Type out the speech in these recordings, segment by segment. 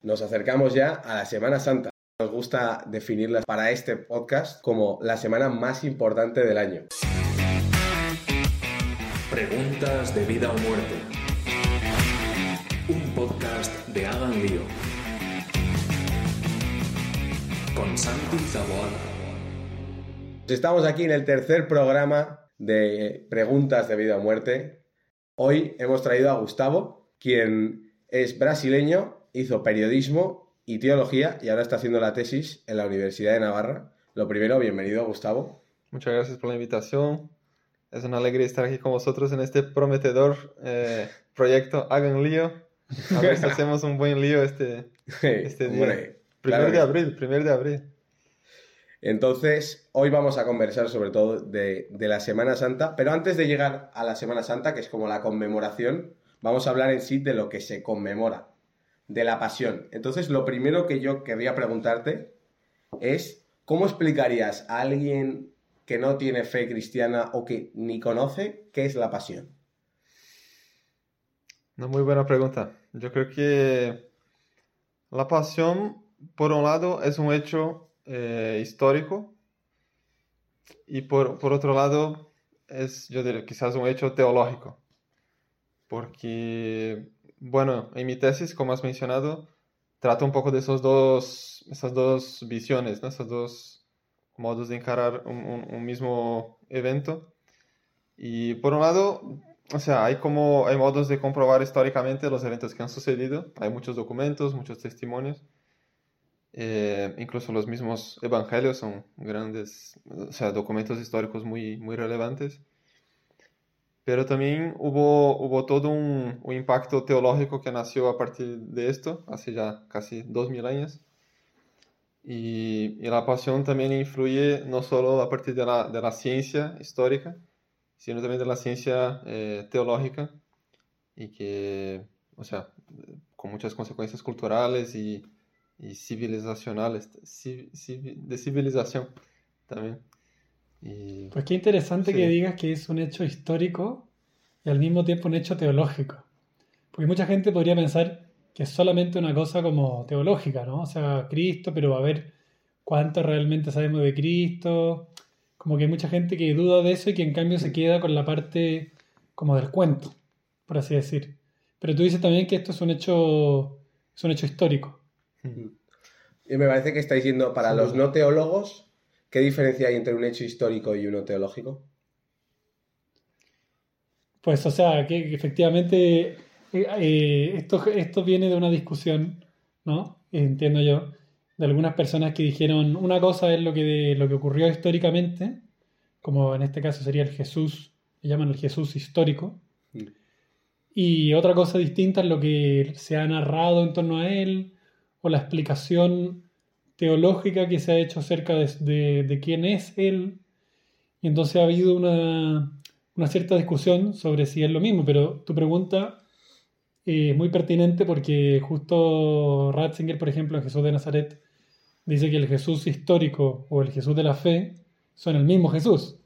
Nos acercamos ya a la Semana Santa. Nos gusta definirla para este podcast como la semana más importante del año. Preguntas de vida o muerte. Un podcast de Hagan Lío. Con Santi Zaboada. Estamos aquí en el tercer programa de Preguntas de vida o muerte. Hoy hemos traído a Gustavo, quien es brasileño, hizo periodismo y teología y ahora está haciendo la tesis en la Universidad de Navarra. Lo primero, bienvenido Gustavo. Muchas gracias por la invitación. Es una alegría estar aquí con vosotros en este prometedor eh, proyecto Hagan Lío. A ver si hacemos un buen lío este, este día. Hombre, Primero claro de abril, primero de abril. Entonces, hoy vamos a conversar sobre todo de, de la Semana Santa, pero antes de llegar a la Semana Santa, que es como la conmemoración, vamos a hablar en sí de lo que se conmemora, de la pasión. Entonces, lo primero que yo querría preguntarte es, ¿cómo explicarías a alguien que no tiene fe cristiana o que ni conoce qué es la pasión? Una muy buena pregunta. Yo creo que la pasión, por un lado, es un hecho eh, histórico y por, por otro lado es, yo diría, quizás un hecho teológico. Porque, bueno, en mi tesis, como has mencionado, trato un poco de esos dos, esas dos visiones, ¿no? Esos dos modos de encarar un, mismo evento. Y por un lado, o sea, hay como, hay modos de comprobar históricamente los eventos que han sucedido. Hay muchos documentos, muchos testimonios. Eh, incluso los mismos evangelios son grandes, o sea, documentos históricos muy, muy relevantes. Pero también hubo, hubo todo un, un impacto teológico que nació a partir de esto, hace ya casi dos mil años. Y, y la pasión también influye no solo a partir la, de la ciencia histórica, sino también de la ciencia eh, teológica y que, o sea, con muchas consecuencias culturales y, y civilizacionales, ci- civi- de civilización también. Y, Pues qué interesante Sí. que digas que es un hecho histórico y al mismo tiempo un hecho teológico. Porque mucha gente podría pensar que es solamente una cosa como teológica, ¿no? O sea, Cristo, pero a ver cuánto realmente sabemos de Cristo. Como que hay mucha gente que duda de eso y que en cambio se queda con la parte como del cuento, por así decir. Pero tú dices también que esto es un hecho, es un hecho histórico. Y me parece que estáis diciendo, para los no teólogos, ¿qué diferencia hay entre un hecho histórico y uno teológico? Pues, o sea, que, efectivamente eh, eh, esto, esto viene de una discusión, ¿no? Entiendo yo, de algunas personas que dijeron una cosa es lo que, de- lo que ocurrió históricamente, como en este caso sería el Jesús, le llaman el Jesús histórico, Mm. y otra cosa distinta es lo que se ha narrado en torno a él, o la explicación teológica que se ha hecho acerca de, de- de quién es él. Y entonces ha habido una, una cierta discusión sobre si es lo mismo, pero tu pregunta eh, es muy pertinente porque justo Ratzinger, por ejemplo, en Jesús de Nazaret, dice que el Jesús histórico o el Jesús de la fe son el mismo Jesús,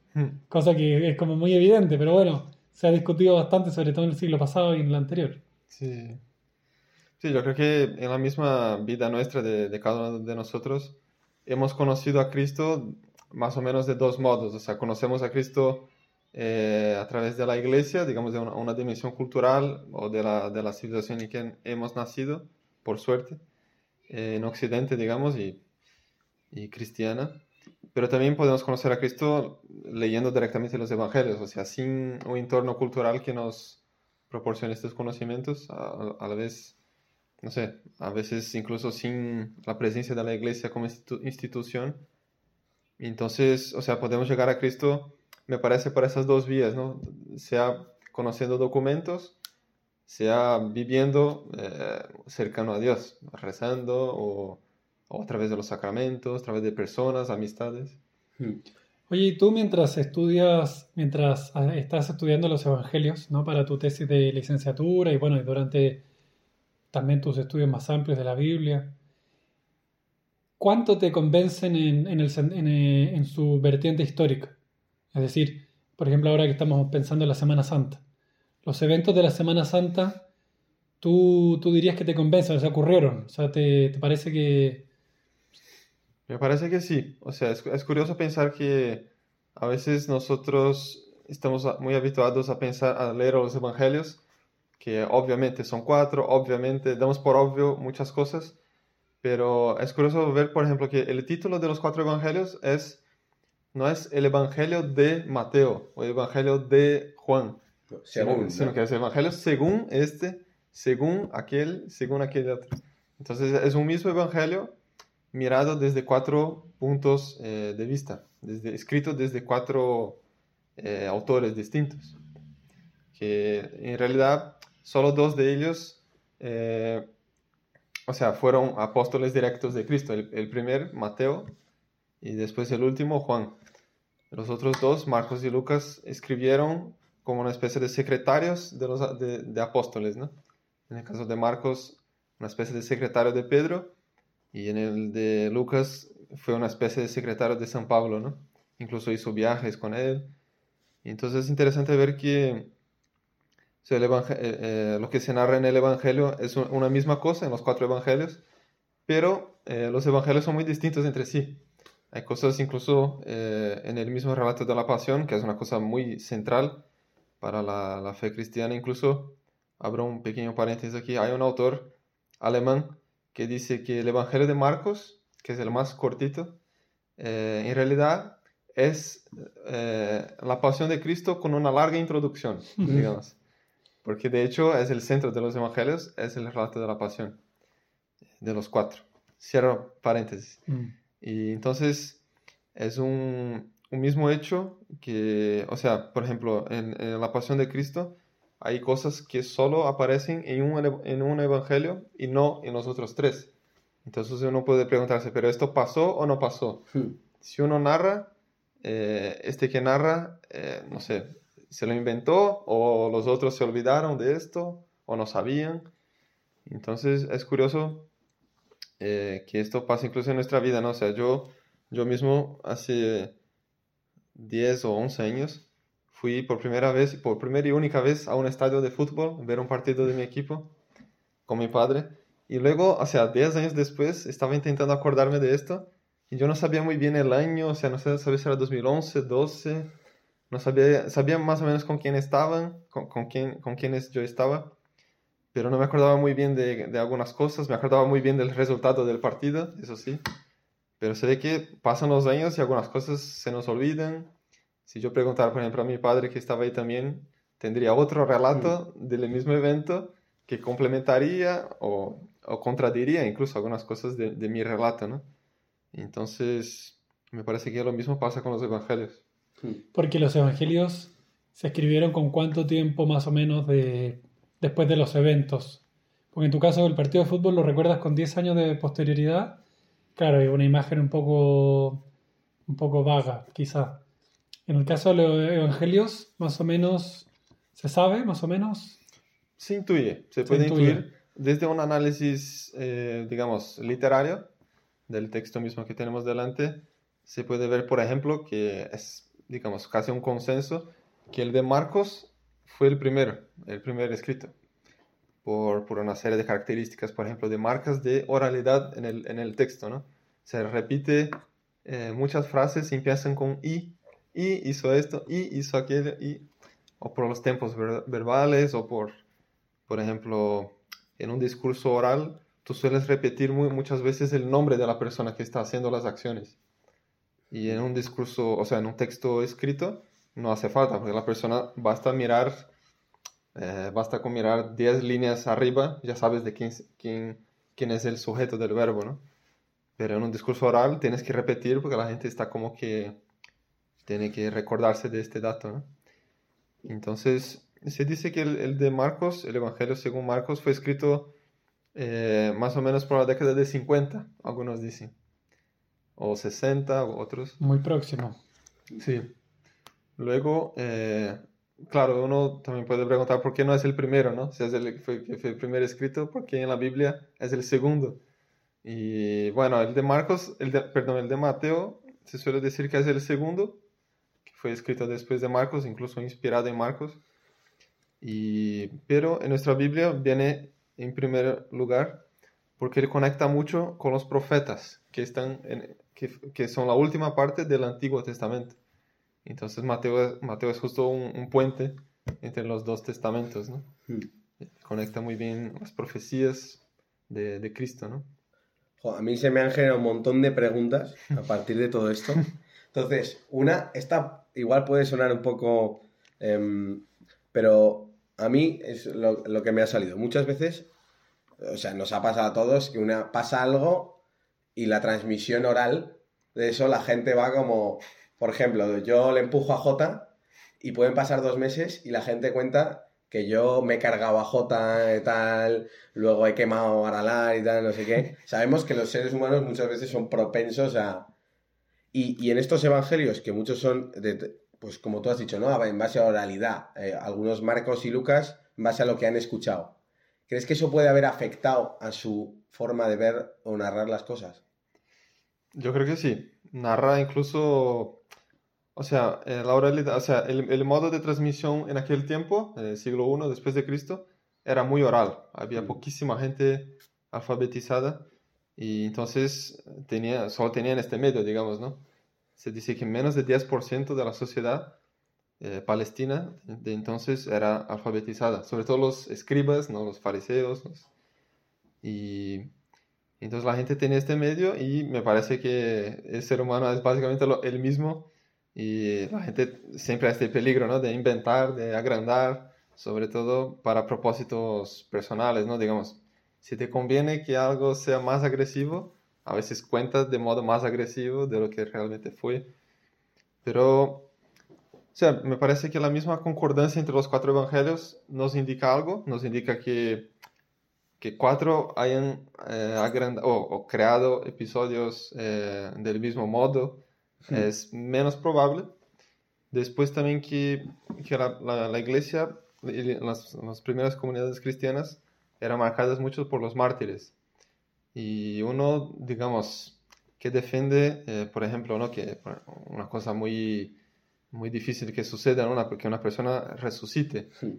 cosa que es como muy evidente, pero bueno, se ha discutido bastante, sobre todo en el siglo pasado y en el anterior. Sí. Sí, yo creo que en la misma vida nuestra de, de cada uno de nosotros hemos conocido a Cristo más o menos de dos modos. O sea, conocemos a Cristo eh, a través de la iglesia, digamos, de una, una dimensión cultural o de la, de la civilización en que hemos nacido, por suerte, eh, en Occidente, digamos, y, y cristiana. Pero también podemos conocer a Cristo leyendo directamente los evangelios, o sea, sin un entorno cultural que nos proporcione estos conocimientos, a, a la vez, no sé, a veces incluso sin la presencia de la iglesia como institu- institución. Entonces, o sea, podemos llegar a Cristo, me parece, por esas dos vías, ¿no? Sea conociendo documentos, sea viviendo eh, cercano a Dios, rezando o, o a través de los sacramentos, a través de personas, amistades. Oye, y tú mientras estudias, mientras ah, estás estudiando los evangelios, ¿no? Para tu tesis de licenciatura y bueno, y durante también tus estudios más amplios de la Biblia, ¿cuánto te convencen en, eh, en su vertiente histórica? Es decir, por ejemplo, ahora que estamos pensando en la Semana Santa, los eventos de la Semana Santa, tú, tú dirías que te convencen, o sea, ocurrieron, o sea, te, te parece que... Me parece que sí. O sea, es, es curioso pensar que a veces nosotros estamos muy habituados a pensar, a leer los evangelios, que obviamente son cuatro, obviamente damos por obvio muchas cosas, pero es curioso ver, por ejemplo, que el título de los cuatro evangelios es, no es el evangelio de Mateo o el evangelio de Juan, Según. sino ¿no? que es el evangelio según este, según aquel, según aquel otro. Entonces es un mismo evangelio mirado desde cuatro puntos eh, de vista, desde, escrito desde cuatro eh, autores distintos, que en realidad solo dos de ellos, eh, o sea, fueron apóstoles directos de Cristo. El, el primer, Mateo, y después el último, Juan. Los otros dos, Marcos y Lucas, escribieron como una especie de secretarios de los de, de apóstoles, ¿no? En el caso de Marcos, una especie de secretario de Pedro, y en el de Lucas fue una especie de secretario de San Pablo, ¿no? Incluso hizo viajes con él. Entonces es interesante ver que sea, el eh, eh, lo que se narra en el Evangelio es un- una misma cosa en los cuatro Evangelios, pero eh, los Evangelios son muy distintos entre sí. Hay cosas incluso eh, en el mismo relato de la pasión, que es una cosa muy central para la, la fe cristiana. Incluso, abro un pequeño paréntesis aquí, hay un autor alemán que dice que el Evangelio de Marcos, que es el más cortito, eh, en realidad es eh, la pasión de Cristo con una larga introducción, digamos. Porque de hecho es el centro de los evangelios, es el relato de la pasión, de los cuatro. Cierro paréntesis. mm, Y entonces es un, un mismo hecho que, o sea, por ejemplo, en, en la pasión de Cristo hay cosas que solo aparecen en un, en un evangelio y no en los otros tres. Entonces uno puede preguntarse, ¿pero esto pasó o no pasó? Hmm. Si uno narra, eh, este que narra, eh, no sé, se lo inventó o los otros se olvidaron de esto o no sabían. Entonces es curioso eh, que esto pasa incluso en nuestra vida, ¿no? O sea, yo, yo mismo hace 10 o 11 años fui por primera vez, por primera y única vez a un estadio de fútbol, ver un partido de mi equipo con mi padre. Y luego, o sea, 10 años después, estaba intentando acordarme de esto y yo no sabía muy bien el año, o sea, no sabía si era 2011, 12, no sabía, sabía más o menos con quién estaban, con, con, quién, con quiénes yo estaba, pero no me acordaba muy bien de, de algunas cosas, me acordaba muy bien del resultado del partido, eso sí, pero se ve que pasan los años y algunas cosas se nos olvidan. Si yo preguntara, por ejemplo, a mi padre que estaba ahí también, tendría otro relato del mismo evento que complementaría o, o contradiría incluso algunas cosas de, de mi relato, ¿no? Entonces, me parece que lo mismo pasa con los evangelios. Porque los evangelios se escribieron con cuánto tiempo más o menos de, después de los eventos. Porque en tu caso el partido de fútbol lo recuerdas con 10 años de posterioridad. Claro, es una imagen un poco, un poco vaga, quizá. En el caso de los evangelios, más o menos, ¿se sabe más o menos? Se intuye, se Se puede intuye. intuir desde un análisis, eh, digamos, literario del texto mismo que tenemos delante. Se puede ver, por ejemplo, que es, digamos, casi un consenso que el de Marcos fue el primero, el primer escrito, por, por una serie de características, por ejemplo, de marcas de oralidad en el, en el texto, ¿no? Se repite eh, muchas frases empiezan con y, y hizo esto, y hizo aquello, y, o por los tiempos ver- verbales, o por, por ejemplo, en un discurso oral, tú sueles repetir muchas veces el nombre de la persona que está haciendo las acciones. Y en un discurso, o sea, en un texto escrito, no hace falta, porque la persona basta mirar, eh, basta con mirar 10 líneas arriba, ya sabes de quién, quién, quién es el sujeto del verbo, ¿no? Pero en un discurso oral tienes que repetir porque la gente está como que tiene que recordarse de este dato, ¿no? Entonces, se dice que el, el de Marcos, el Evangelio según Marcos, fue escrito eh, más o menos por la década de 50, algunos dicen. O 60, o otros. Muy próximo. Sí. Luego, eh, claro, uno también puede preguntar por qué no es el primero, ¿no? Si es el que fue, fue el primer escrito, porque en la Biblia es el segundo. Y bueno, el de Marcos, el de, perdón, el de Mateo, se suele decir que es el segundo, que fue escrito después de Marcos, incluso inspirado en Marcos. Y, pero en nuestra Biblia viene en primer lugar porque él conecta mucho con los profetas, que, están en, que, que son la última parte del Antiguo Testamento. Entonces Mateo, Mateo es justo un, un puente entre los dos testamentos, ¿no? Conecta muy bien las profecías de, de Cristo, ¿no? A mí se me han generado un montón de preguntas a partir de todo esto. Entonces, una, esta igual puede sonar un poco, em, pero a mí es lo, lo que me ha salido. Muchas veces, o sea, nos ha pasado a todos que una pasa algo y la transmisión oral de eso la gente va como, por ejemplo, yo le empujo a Jota y pueden pasar dos meses y la gente cuenta que yo me he cargado a Jota y tal, luego he quemado a Aralar y tal, no sé qué. Sabemos que los seres humanos muchas veces son propensos a... Y, y en estos evangelios, que muchos son, de, pues como tú has dicho, ¿no? En base a oralidad, eh, algunos Marcos y Lucas en base a lo que han escuchado. ¿Crees que eso puede haber afectado a su forma de ver o narrar las cosas? Yo creo que sí. Narra incluso, o sea, eh, la oralidad, o sea, el, el modo de transmisión en aquel tiempo, en el siglo I después de Cristo, era muy oral. Había poquísima gente alfabetizada y entonces tenía, solo tenían este medio, digamos, ¿no? Se dice que menos de 10% de la sociedad eh, palestina de entonces era alfabetizada, sobre todo los escribas, ¿no? Los fariseos, los- y entonces la gente tenía este medio y me parece que el ser humano es básicamente el mismo y la gente siempre a este peligro, ¿no? De inventar, de agrandar, sobre todo para propósitos personales, ¿no? Digamos, si te conviene que algo sea más agresivo, a veces cuentas de modo más agresivo de lo que realmente fue. Pero, o sea, me parece que la misma concordancia entre los cuatro evangelios nos indica algo, nos indica que que cuatro hayan eh, agranda- o, o creado episodios eh, del mismo modo es menos probable. Después también que, que la, la- la iglesia, y las, las primeras comunidades cristianas, eran marcadas mucho por los mártires. Y uno, digamos, que defiende, eh, por ejemplo, ¿no? que una cosa muy, muy difícil que suceda, ¿no? Una- que una persona resucite Hmm.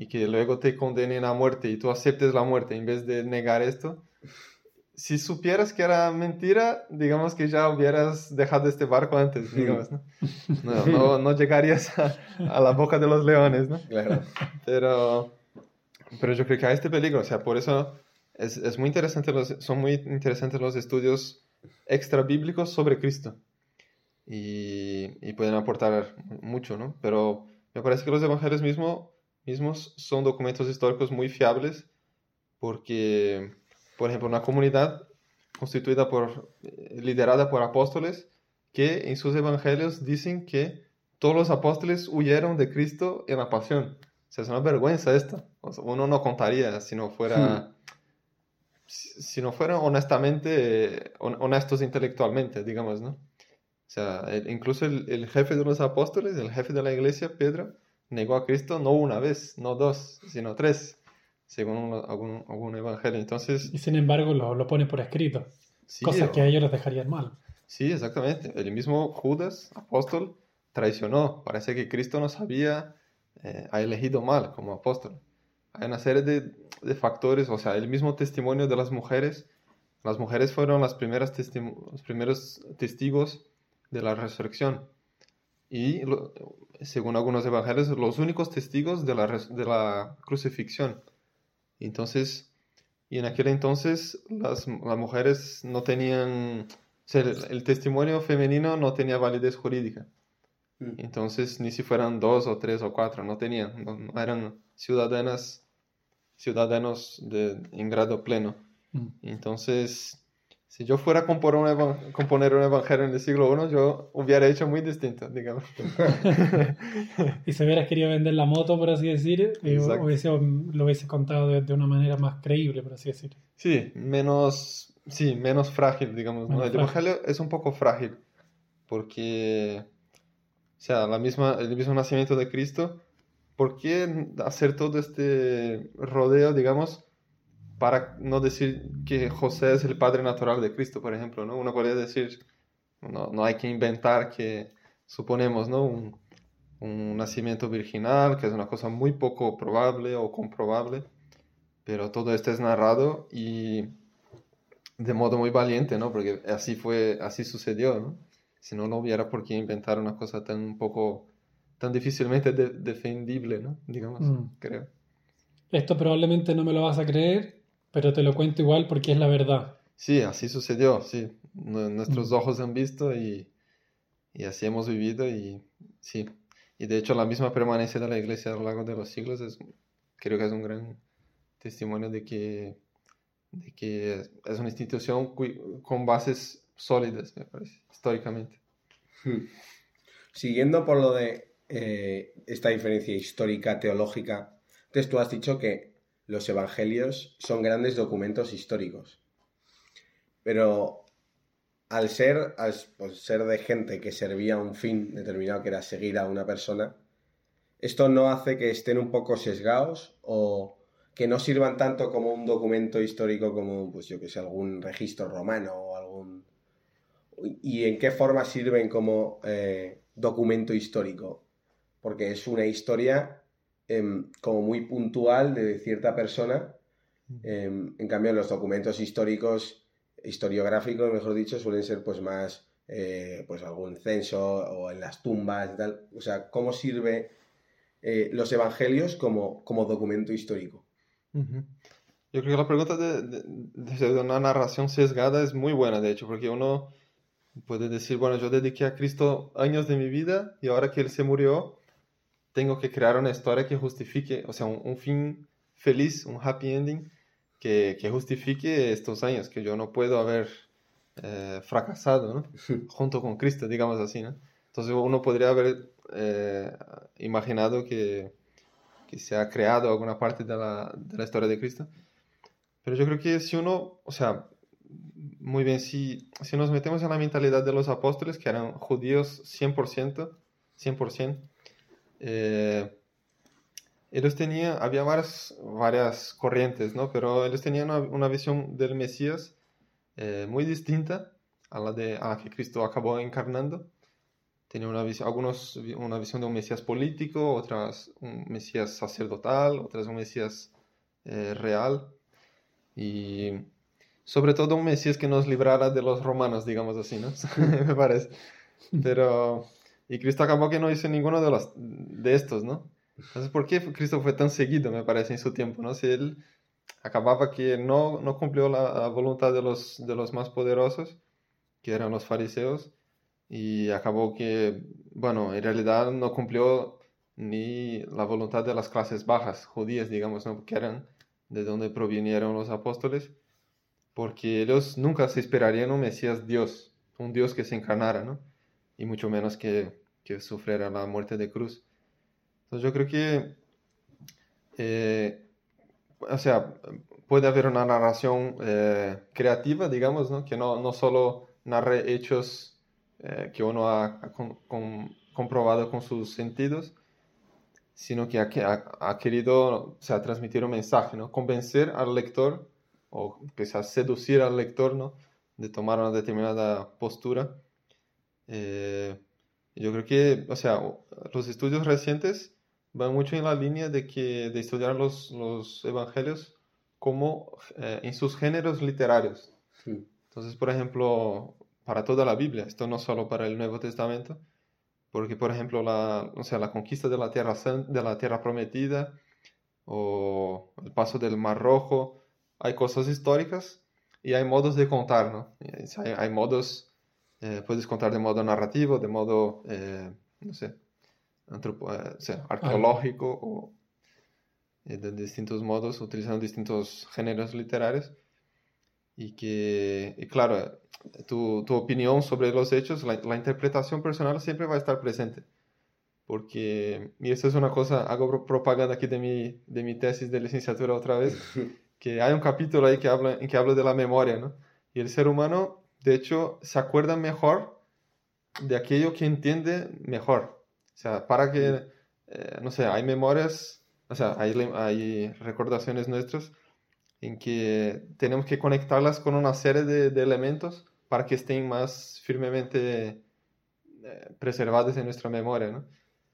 Y que luego te condenen a muerte y tú aceptes la muerte en vez de negar esto, si supieras que era mentira, digamos que ya hubieras dejado este barco antes, digamos, ¿no? No, no, no llegarías a, a la boca de los leones, ¿no? Claro. Pero, pero yo creo que hay este peligro, o sea, por eso es, es muy interesante los, son muy interesantes los estudios extra bíblicos sobre Cristo y, y pueden aportar mucho, ¿no? Pero me parece que los evangelios mismo, mismos son documentos históricos muy fiables porque, por ejemplo, una comunidad constituida por, eh, liderada por apóstoles que en sus evangelios dicen que todos los apóstoles huyeron de Cristo en la pasión. O sea, es una vergüenza esto. O sea, uno no contaría si no fuera, si, si no fueran honestamente, eh, hon- honestos intelectualmente, digamos, ¿no? O sea, el- incluso el, el jefe de los apóstoles, el jefe de la iglesia, Pedro, negó a Cristo no una vez, no dos, sino tres, según algún, algún evangelio. Entonces, Y sin embargo lo, lo pone por escrito. sí, cosas o- que a ellos les dejarían mal. Sí, exactamente. El mismo Judas, apóstol, traicionó. Parece que Cristo nos había eh, ha elegido mal como apóstol. Hay una serie de, de factores, o sea, el mismo testimonio de las mujeres. Las mujeres fueron las primeras los primeros testigos de la resurrección. Y según algunos evangelios, los únicos testigos de la, de la crucifixión. Entonces, y en aquel entonces las, las mujeres no tenían, o sea, el, el testimonio femenino no tenía validez jurídica. Mm. Entonces, ni si fueran dos o tres o cuatro, no tenían, no, no eran ciudadanas, ciudadanos de, en grado pleno. Mm. Entonces, si yo fuera a componer un, evan- componer un evangelio en el siglo I, yo hubiera hecho muy distinto, digamos. Y si hubieras querido vender la moto, por así decir, eh, hubiese- lo hubiese contado de, de una manera más creíble, por así decir. Sí, menos, sí, menos frágil, digamos. ¿no? Menos El frágil. evangelio es un poco frágil, porque, o sea, la misma, el mismo nacimiento de Cristo, ¿por qué hacer todo este rodeo, digamos, para no decir que José es el padre natural de Cristo, por ejemplo, ¿no? Uno podría decir, no, no hay que inventar que, suponemos, ¿no? Un, un nacimiento virginal, que es una cosa muy poco probable o comprobable, pero todo esto es narrado y de modo muy valiente, ¿no? Porque así fue, así sucedió, ¿no? Si no, no hubiera por qué inventar una cosa tan poco, tan difícilmente de- defendible, ¿no? Digamos, Mm. creo. Esto probablemente no me lo vas a creer, pero te lo cuento igual porque es la verdad. Sí, así sucedió, sí. Nu- Nuestros ojos han visto y, y así hemos vivido y sí. Y de hecho la misma permanencia de la iglesia a lo largo de los siglos es, creo que es un gran testimonio de que, de que es, una institución con bases sólidas, me parece, históricamente. Siguiendo por lo de eh, esta diferencia histórica, teológica, entonces tú has dicho que los evangelios son grandes documentos históricos. Pero al ser, al pues, ser de gente que servía a un fin determinado, que era seguir a una persona, esto no hace que estén un poco sesgados o que no sirvan tanto como un documento histórico como, pues yo que sé, algún registro romano o algún... ¿Y en qué forma sirven como eh, documento histórico? Porque es una historia em, como muy puntual de cierta persona. em, en cambio, los documentos históricos, historiográficos, mejor dicho, suelen ser pues más eh, pues algún censo o en las tumbas y tal. O sea, ¿cómo sirve eh, los evangelios como, como documento histórico? Ujú. Yo creo que la pregunta de, de- de una narración sesgada es muy buena, de hecho, porque uno puede decir, bueno, yo dediqué a Cristo años de mi vida y ahora que Él se murió, tengo que crear una historia que justifique, o sea, un, un fin feliz, un happy ending, que, que justifique estos años, que yo no puedo haber eh, fracasado, ¿no? Junto con Cristo, digamos así, ¿no? Entonces uno podría haber eh, imaginado que, que se ha creado alguna parte de la, de la historia de Cristo. Pero yo creo que si uno, o sea, muy bien, si, si nos metemos en la mentalidad de los apóstoles, que eran judíos 100%, 100%, eh, ellos tenían, había varias, varias corrientes, ¿no? Pero ellos tenían una, una visión del Mesías eh, muy distinta a la, de, a la que Cristo acabó encarnando. Tenían una visión, algunos una visión de un Mesías político, otras un Mesías sacerdotal, otras un Mesías eh, real. Y sobre todo un Mesías que nos librara de los romanos, digamos así, ¿no? Me parece. Pero, y Cristo acabó que no hizo ninguno de, los, de estos, ¿no? Entonces, ¿por qué Cristo fue tan seguido, me parece, en su tiempo, ¿no? Si él acababa que no, no cumplió la, voluntad de los, de los más poderosos, que eran los fariseos, y acabó que, bueno, en realidad no cumplió ni la voluntad de las clases bajas, judías, digamos, ¿no? Que eran de donde provinieron los apóstoles, porque ellos nunca se esperarían un Mesías Dios, un Dios que se encarnara, ¿no? Y mucho menos que, que sufriera la muerte de cruz. Entonces yo creo que, eh, o sea, puede haber una narración eh, creativa, digamos, ¿no? Que no, no solo narre hechos eh, que uno ha, comprobado con sus sentidos, sino que ha querido o sea, transmitir un mensaje, ¿no? Convencer al lector o quizás seducir al lector, ¿no? De tomar una determinada postura. Eh, yo creo que, o sea, los estudios recientes van mucho en la línea de que de estudiar los, los evangelios como eh, en sus géneros literarios. Hmm. Entonces, por ejemplo, para toda la Biblia, esto no solo para el Nuevo Testamento, porque, por ejemplo, la, o sea, la conquista de la tierra, de la tierra prometida o el paso del Mar Rojo, hay cosas históricas y hay modos de contar, ¿no? Hay, hay modos, eh, puedes contar de modo narrativo, de modo, eh, no sé, antropo- eh, o sea, arqueológico o eh, de distintos modos, utilizando distintos géneros literarios. y que, y claro, tu, tu, opinión sobre los hechos, la, la, interpretación personal siempre va a estar presente. Porque, y esto es una cosa, hago propaganda aquí de mi, de mi tesis de licenciatura otra vez, que hay un capítulo ahí que habla, en que hablo de la memoria, ¿no? Y el ser humano, de hecho, se acuerda mejor de aquello que entiende mejor. O sea, para que, eh, no sé, hay memorias, o sea, hay, hay recordaciones nuestras en que tenemos que conectarlas con una serie de, de elementos para que estén más firmemente eh, preservadas en nuestra memoria, ¿no?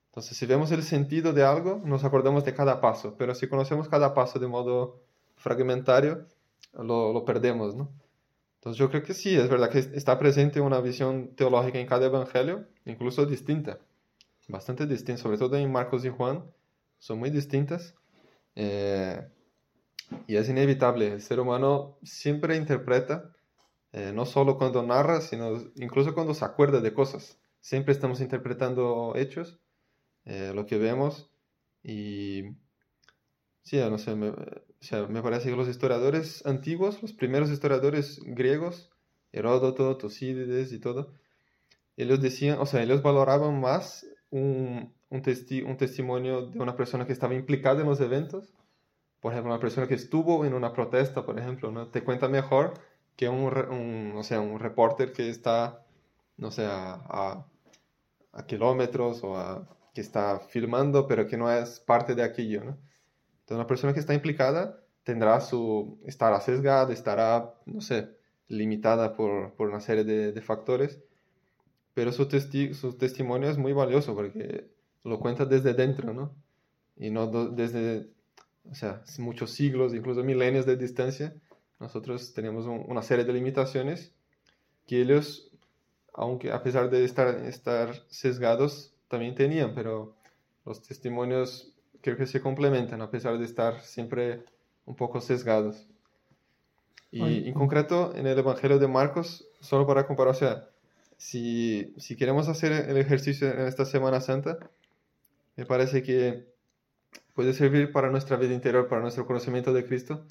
Entonces, si vemos el sentido de algo, nos acordamos de cada paso, pero si conocemos cada paso de modo fragmentario, lo, lo perdemos, ¿no? Entonces, yo creo que sí, es verdad que está presente una visión teológica en cada evangelio, incluso distinta, bastante distinta, sobre todo en Marcos y Juan, son muy distintas. Eh, y es inevitable, el ser humano siempre interpreta, eh, no solo cuando narra, sino incluso cuando se acuerda de cosas. Siempre estamos interpretando hechos, eh, lo que vemos, y sí, no sé, me, o sea, me parece que los historiadores antiguos, los primeros historiadores griegos, Heródoto, Tucídides y todo, ellos decían, o sea, ellos valoraban más un, un, testi un testimonio de una persona que estaba implicada en los eventos por ejemplo, una persona que estuvo en una protesta, por ejemplo, ¿no? te cuenta mejor que un, un, o sea, un reporter que está, no sé, a, a, kilómetros o a, que está filmando, pero que no es parte de aquello. ¿no? Entonces, una persona que está implicada tendrá su, estará sesgada, estará, no sé, limitada por, por una serie de, de, factores, pero su, testi su testimonio es muy valioso porque lo cuenta desde dentro, ¿no? Y no desde o sea, muchos siglos, incluso milenios de distancia, nosotros tenemos un, una serie de limitaciones que ellos, aunque a pesar de estar, estar sesgados, también tenían, pero los testimonios creo que se complementan a pesar de estar siempre un poco sesgados. Y en concreto, en el Evangelio de Marcos, solo para comparar, o sea, si, si queremos hacer el ejercicio en esta Semana Santa, me parece que puede servir para nuestra vida interior, para nuestro conocimiento de Cristo.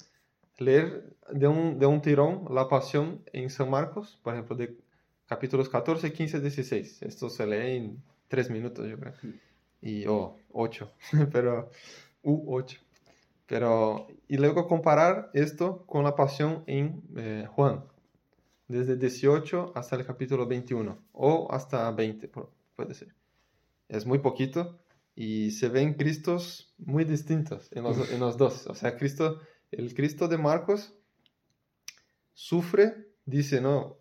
Leer de un, de un tirón la pasión en San Marcos, por ejemplo, de capítulos 14, 15, 16. Esto se lee en tres minutos, yo creo. Y, o oh, ocho, pero, u ocho. Pero, y luego comparar esto con la pasión en eh, Juan, desde 18 hasta el capítulo 21, o hasta 20, puede ser. Es muy poquito, y se ven Cristos muy distintos en los, en los, dos. O sea, Cristo, el Cristo de Marcos sufre, dice, no,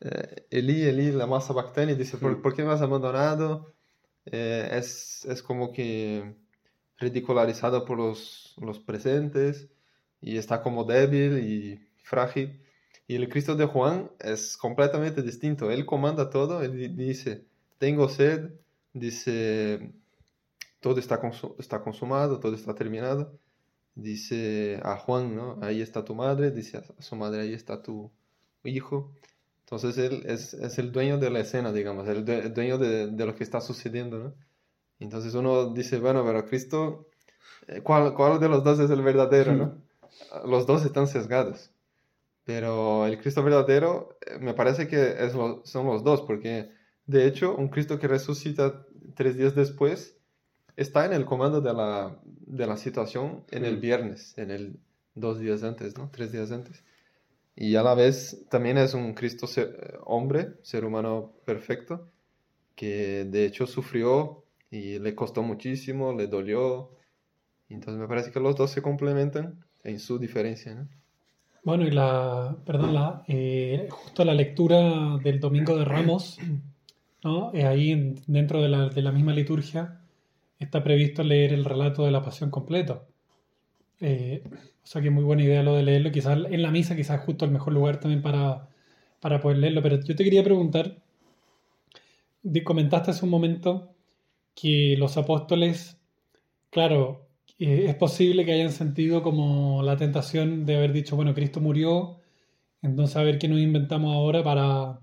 eh, Elí, Elí, la masa bactania, dice, ¿por, ¿por qué me has abandonado? Eh, es, es, como que ridicularizado por los, los presentes y está como débil y frágil. Y el Cristo de Juan es completamente distinto. Él comanda todo, él dice, tengo sed, dice, todo está, está consumado, todo está terminado. Dice a Juan, ¿no? Ahí está tu madre, dice a su madre, ahí está tu hijo. Entonces él es, es el dueño de la escena, digamos, el, dueño de, de, lo que está sucediendo, ¿no? Entonces uno dice, bueno, pero Cristo, eh, ¿cuál, ¿cuál, de los dos es el verdadero, no? Los dos están sesgados. Pero el Cristo verdadero, eh, me parece que es son los dos, porque de hecho, un Cristo que resucita tres días después está en el comando de la, de la situación en el viernes, en el dos días antes, ¿no? Tres días antes. Y a la vez también es un Cristo hombre, ser humano perfecto, que de hecho sufrió y le costó muchísimo, le dolió. Entonces me parece que los dos se complementan en su diferencia, ¿no? Bueno, y la, perdón, la, eh, justo la lectura del Domingo de Ramos, ¿no? Eh, ahí dentro de la, de la misma liturgia, está previsto leer el relato de la pasión completo. Eh, o sea que muy buena idea lo de leerlo. Quizás en la misa, quizás justo el mejor lugar también para, para poder leerlo. Pero yo te quería preguntar, comentaste hace un momento que los apóstoles, claro, eh, es posible que hayan sentido como la tentación de haber dicho, bueno, Cristo murió, entonces a ver qué nos inventamos ahora para,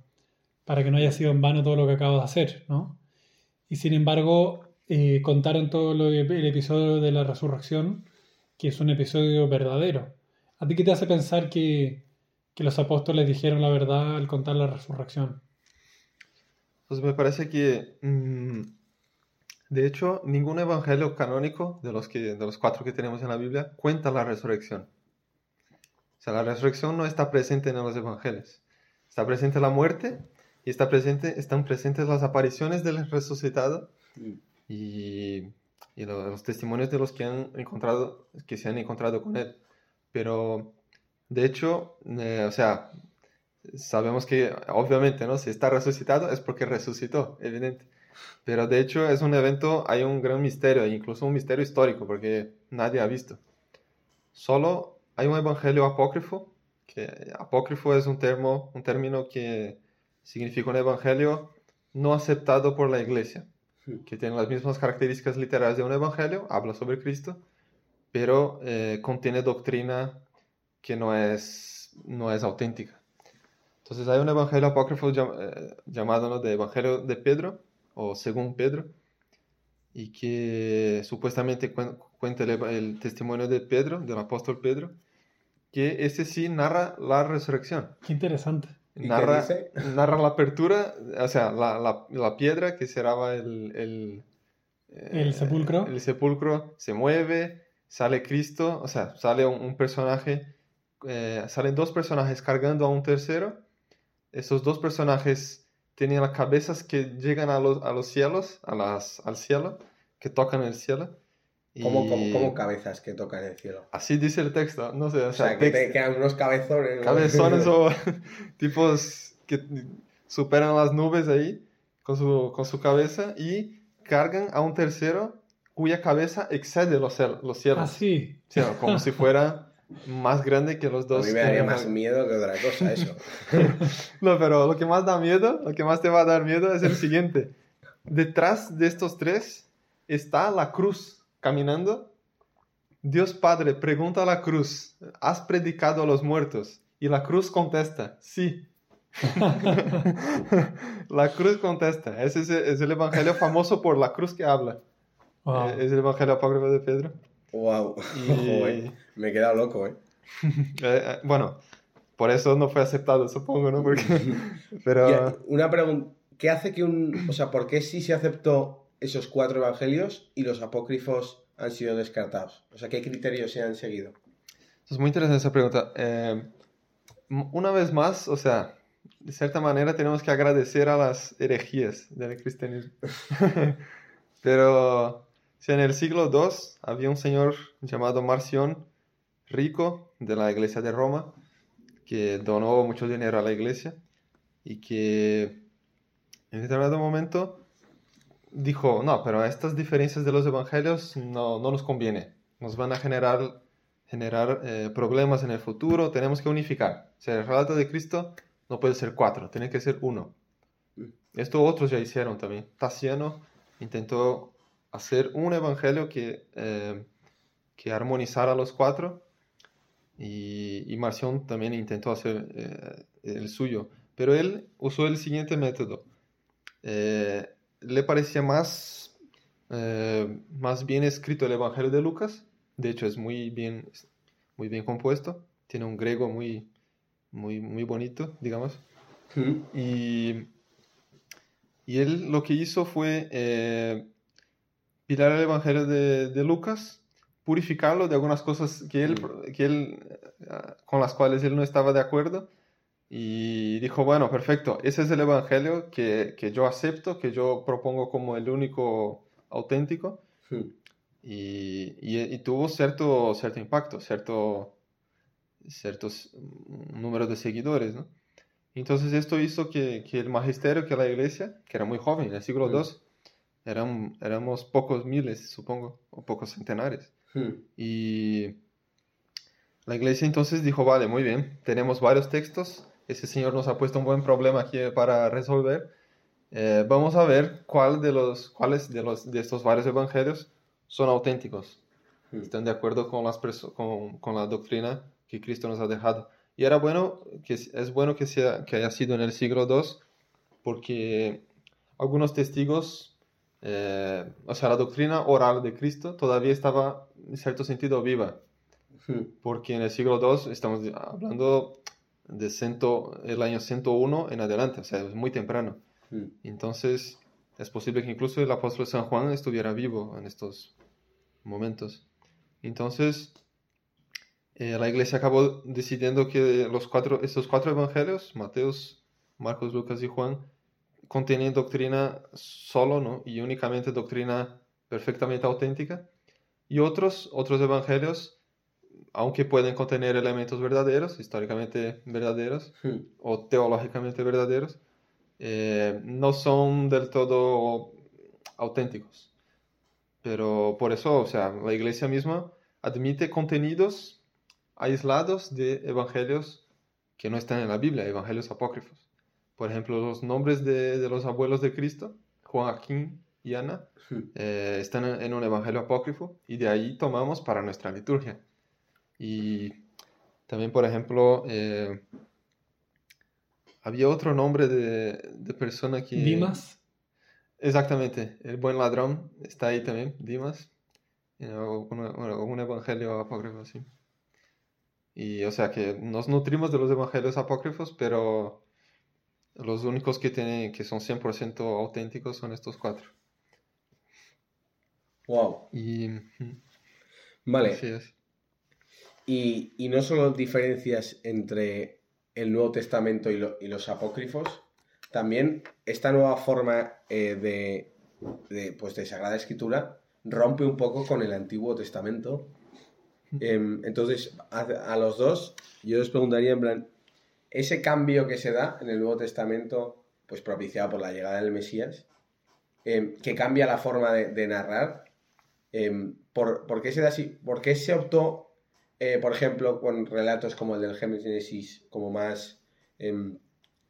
para que no haya sido en vano todo lo que acabo de hacer, ¿no? Y sin embargo, eh, contaron todo lo, el episodio de la resurrección, que es un episodio verdadero. ¿A ti qué te hace pensar que, que los apóstoles dijeron la verdad al contar la resurrección. Pues me parece que, mm, de hecho, ningún evangelio canónico de los, que, de los cuatro que tenemos en la Biblia cuenta la resurrección. O sea, la resurrección no está presente en los evangelios. Está presente la muerte y está presente, están presentes las apariciones del resucitado y, y lo- los testimonios de los que han encontrado, que se han encontrado con él. Pero, de hecho, eh, o sea, sabemos que obviamente, ¿no? Si está resucitado es porque resucitó, evidente. Pero de hecho es un evento, hay un gran misterio, incluso un misterio histórico, porque nadie ha visto. Solo hay un evangelio apócrifo, que apócrifo es un, termo, un término que significa un evangelio no aceptado por la iglesia, que tiene las mismas características literarias de un evangelio, habla sobre Cristo, pero eh, contiene doctrina que no es, no es auténtica. Entonces hay un evangelio apócrifo llam- eh, llamado ¿no? de Evangelio de Pedro, o según Pedro, y que supuestamente cuen- cuenta el, el testimonio de Pedro, del apóstol Pedro, que ese sí narra la resurrección. Qué interesante. ¿Y qué Narra, dice? narra la apertura, o sea, la, la- la piedra que cerraba el, el, eh, El sepulcro. El sepulcro se mueve, sale Cristo, o sea, sale un, un personaje, eh, salen dos personajes cargando a un tercero. Esos dos personajes tienen las cabezas que llegan a los, a los cielos, a las, al cielo, que tocan el cielo. Como, Y como, como cabezas que tocan el cielo. Así dice el texto, no sé, o O sea, sea, que te text- quedan unos cabezones. cabezones o tipos que superan las nubes ahí con su, con su cabeza y cargan a un tercero cuya cabeza excede los, los cielos. Así. O sea, como si fuera más grande que los A dos. mí me daría más miedo que otra cosa eso. No, pero lo que más da miedo, lo que más te va a dar miedo es el siguiente. Detrás de estos tres está la cruz caminando. Dios Padre pregunta a la cruz, ¿has predicado a los muertos? Y la cruz contesta, sí. la cruz contesta. Ese es, es el evangelio famoso por la cruz que habla. Wow. Eh, Es el evangelio apócrifo de Pedro. Wow. Y- Me he quedado loco, ¿eh? Eh, eh, bueno, por eso no fue aceptado, supongo, ¿no? Porque, pero... Una pregunta. ¿Qué hace que un. O sea, ¿por qué sí se aceptó esos cuatro evangelios y los apócrifos han sido descartados? O sea, ¿qué criterios se han seguido? Es muy interesante esa pregunta. Eh, una vez más, o sea, de cierta manera tenemos que agradecer a las herejías del cristianismo. Pero, si en el siglo II había un señor llamado Marción, rico de la iglesia de Roma, que donó mucho dinero a la iglesia y que en determinado momento dijo, no, pero estas diferencias de los evangelios no, no nos conviene, nos van a generar, generar eh, problemas en el futuro, tenemos que unificar. O sea, el relato de Cristo no puede ser cuatro, tiene que ser uno. Esto otros ya hicieron también. Tassiano intentó hacer un evangelio que, eh, que armonizara los cuatro y, y Marción también intentó hacer eh, el suyo. Pero él usó el siguiente método. Eh, le parecía más, eh, más bien escrito el Evangelio de Lucas. De hecho, es muy bien, muy bien compuesto. Tiene un griego muy, muy, muy bonito, digamos. Y, y él lo que hizo fue eh, pilar el Evangelio de, de Lucas, purificarlo de algunas cosas que él, que él, eh, con las cuales él no estaba de acuerdo. Y dijo, bueno, perfecto, ese es el Evangelio que, que yo acepto, que yo propongo como el único auténtico. Y, y- y tuvo cierto, cierto impacto, cierto, ciertos números de seguidores, ¿no? Entonces esto hizo que, que el magisterio, que la iglesia, que era muy joven, en el siglo II, eran, éramos pocos miles, supongo, o pocos centenares. Y la iglesia entonces dijo, vale, muy bien, tenemos varios textos, ese señor nos ha puesto un buen problema aquí para resolver. Eh, vamos a ver cuál de los, cuáles de, los, de estos varios evangelios son auténticos. Están de acuerdo con, las con, con la doctrina que Cristo nos ha dejado. Y era bueno, que, es bueno que, sea, que haya sido en el siglo II, porque algunos testigos, eh, o sea, la doctrina oral de Cristo todavía estaba, en cierto sentido, viva. Porque en el siglo II, estamos hablando de ciento, el año 101 en adelante, o sea, es muy temprano. Mm. Entonces, es posible que incluso el apóstol San Juan estuviera vivo en estos momentos. Entonces, eh, la iglesia acabó decidiendo que los cuatro, estos cuatro evangelios, Mateos, Marcos, Lucas y Juan, contienen doctrina solo ¿no? y únicamente doctrina perfectamente auténtica. Y otros, otros evangelios, aunque pueden contener elementos verdaderos, históricamente verdaderos Mm. o teológicamente verdaderos, eh, no son del todo auténticos. Pero por eso, o sea, la iglesia misma admite contenidos aislados de evangelios que no están en la Biblia, evangelios apócrifos. Por ejemplo, los nombres de, de los abuelos de Cristo, Joaquín y Ana, Hmm. eh, están en un evangelio apócrifo y de ahí tomamos para nuestra liturgia. Y también, por ejemplo, eh, había otro nombre de, de persona que... Dimas. Exactamente, el buen ladrón está ahí también, Dimas, en algún, evangelio apócrifo, sí. Y o sea que nos nutrimos de los evangelios apócrifos, pero los únicos que tienen, que son 100% auténticos son estos cuatro. Wow. Y Vale. así es. Y, y no solo diferencias entre el Nuevo Testamento y, lo- y los apócrifos, también esta nueva forma eh, de, de, pues, de Sagrada Escritura rompe un poco con el Antiguo Testamento. Em, entonces, a, a los dos, yo les preguntaría en plan, ese cambio que se da en el Nuevo Testamento, pues propiciado por la llegada del Mesías, em, que cambia la forma de, de narrar, em, ¿por, por qué se da así? ¿Por qué se optó eh, por ejemplo, con relatos como el del Génesis, como más. em,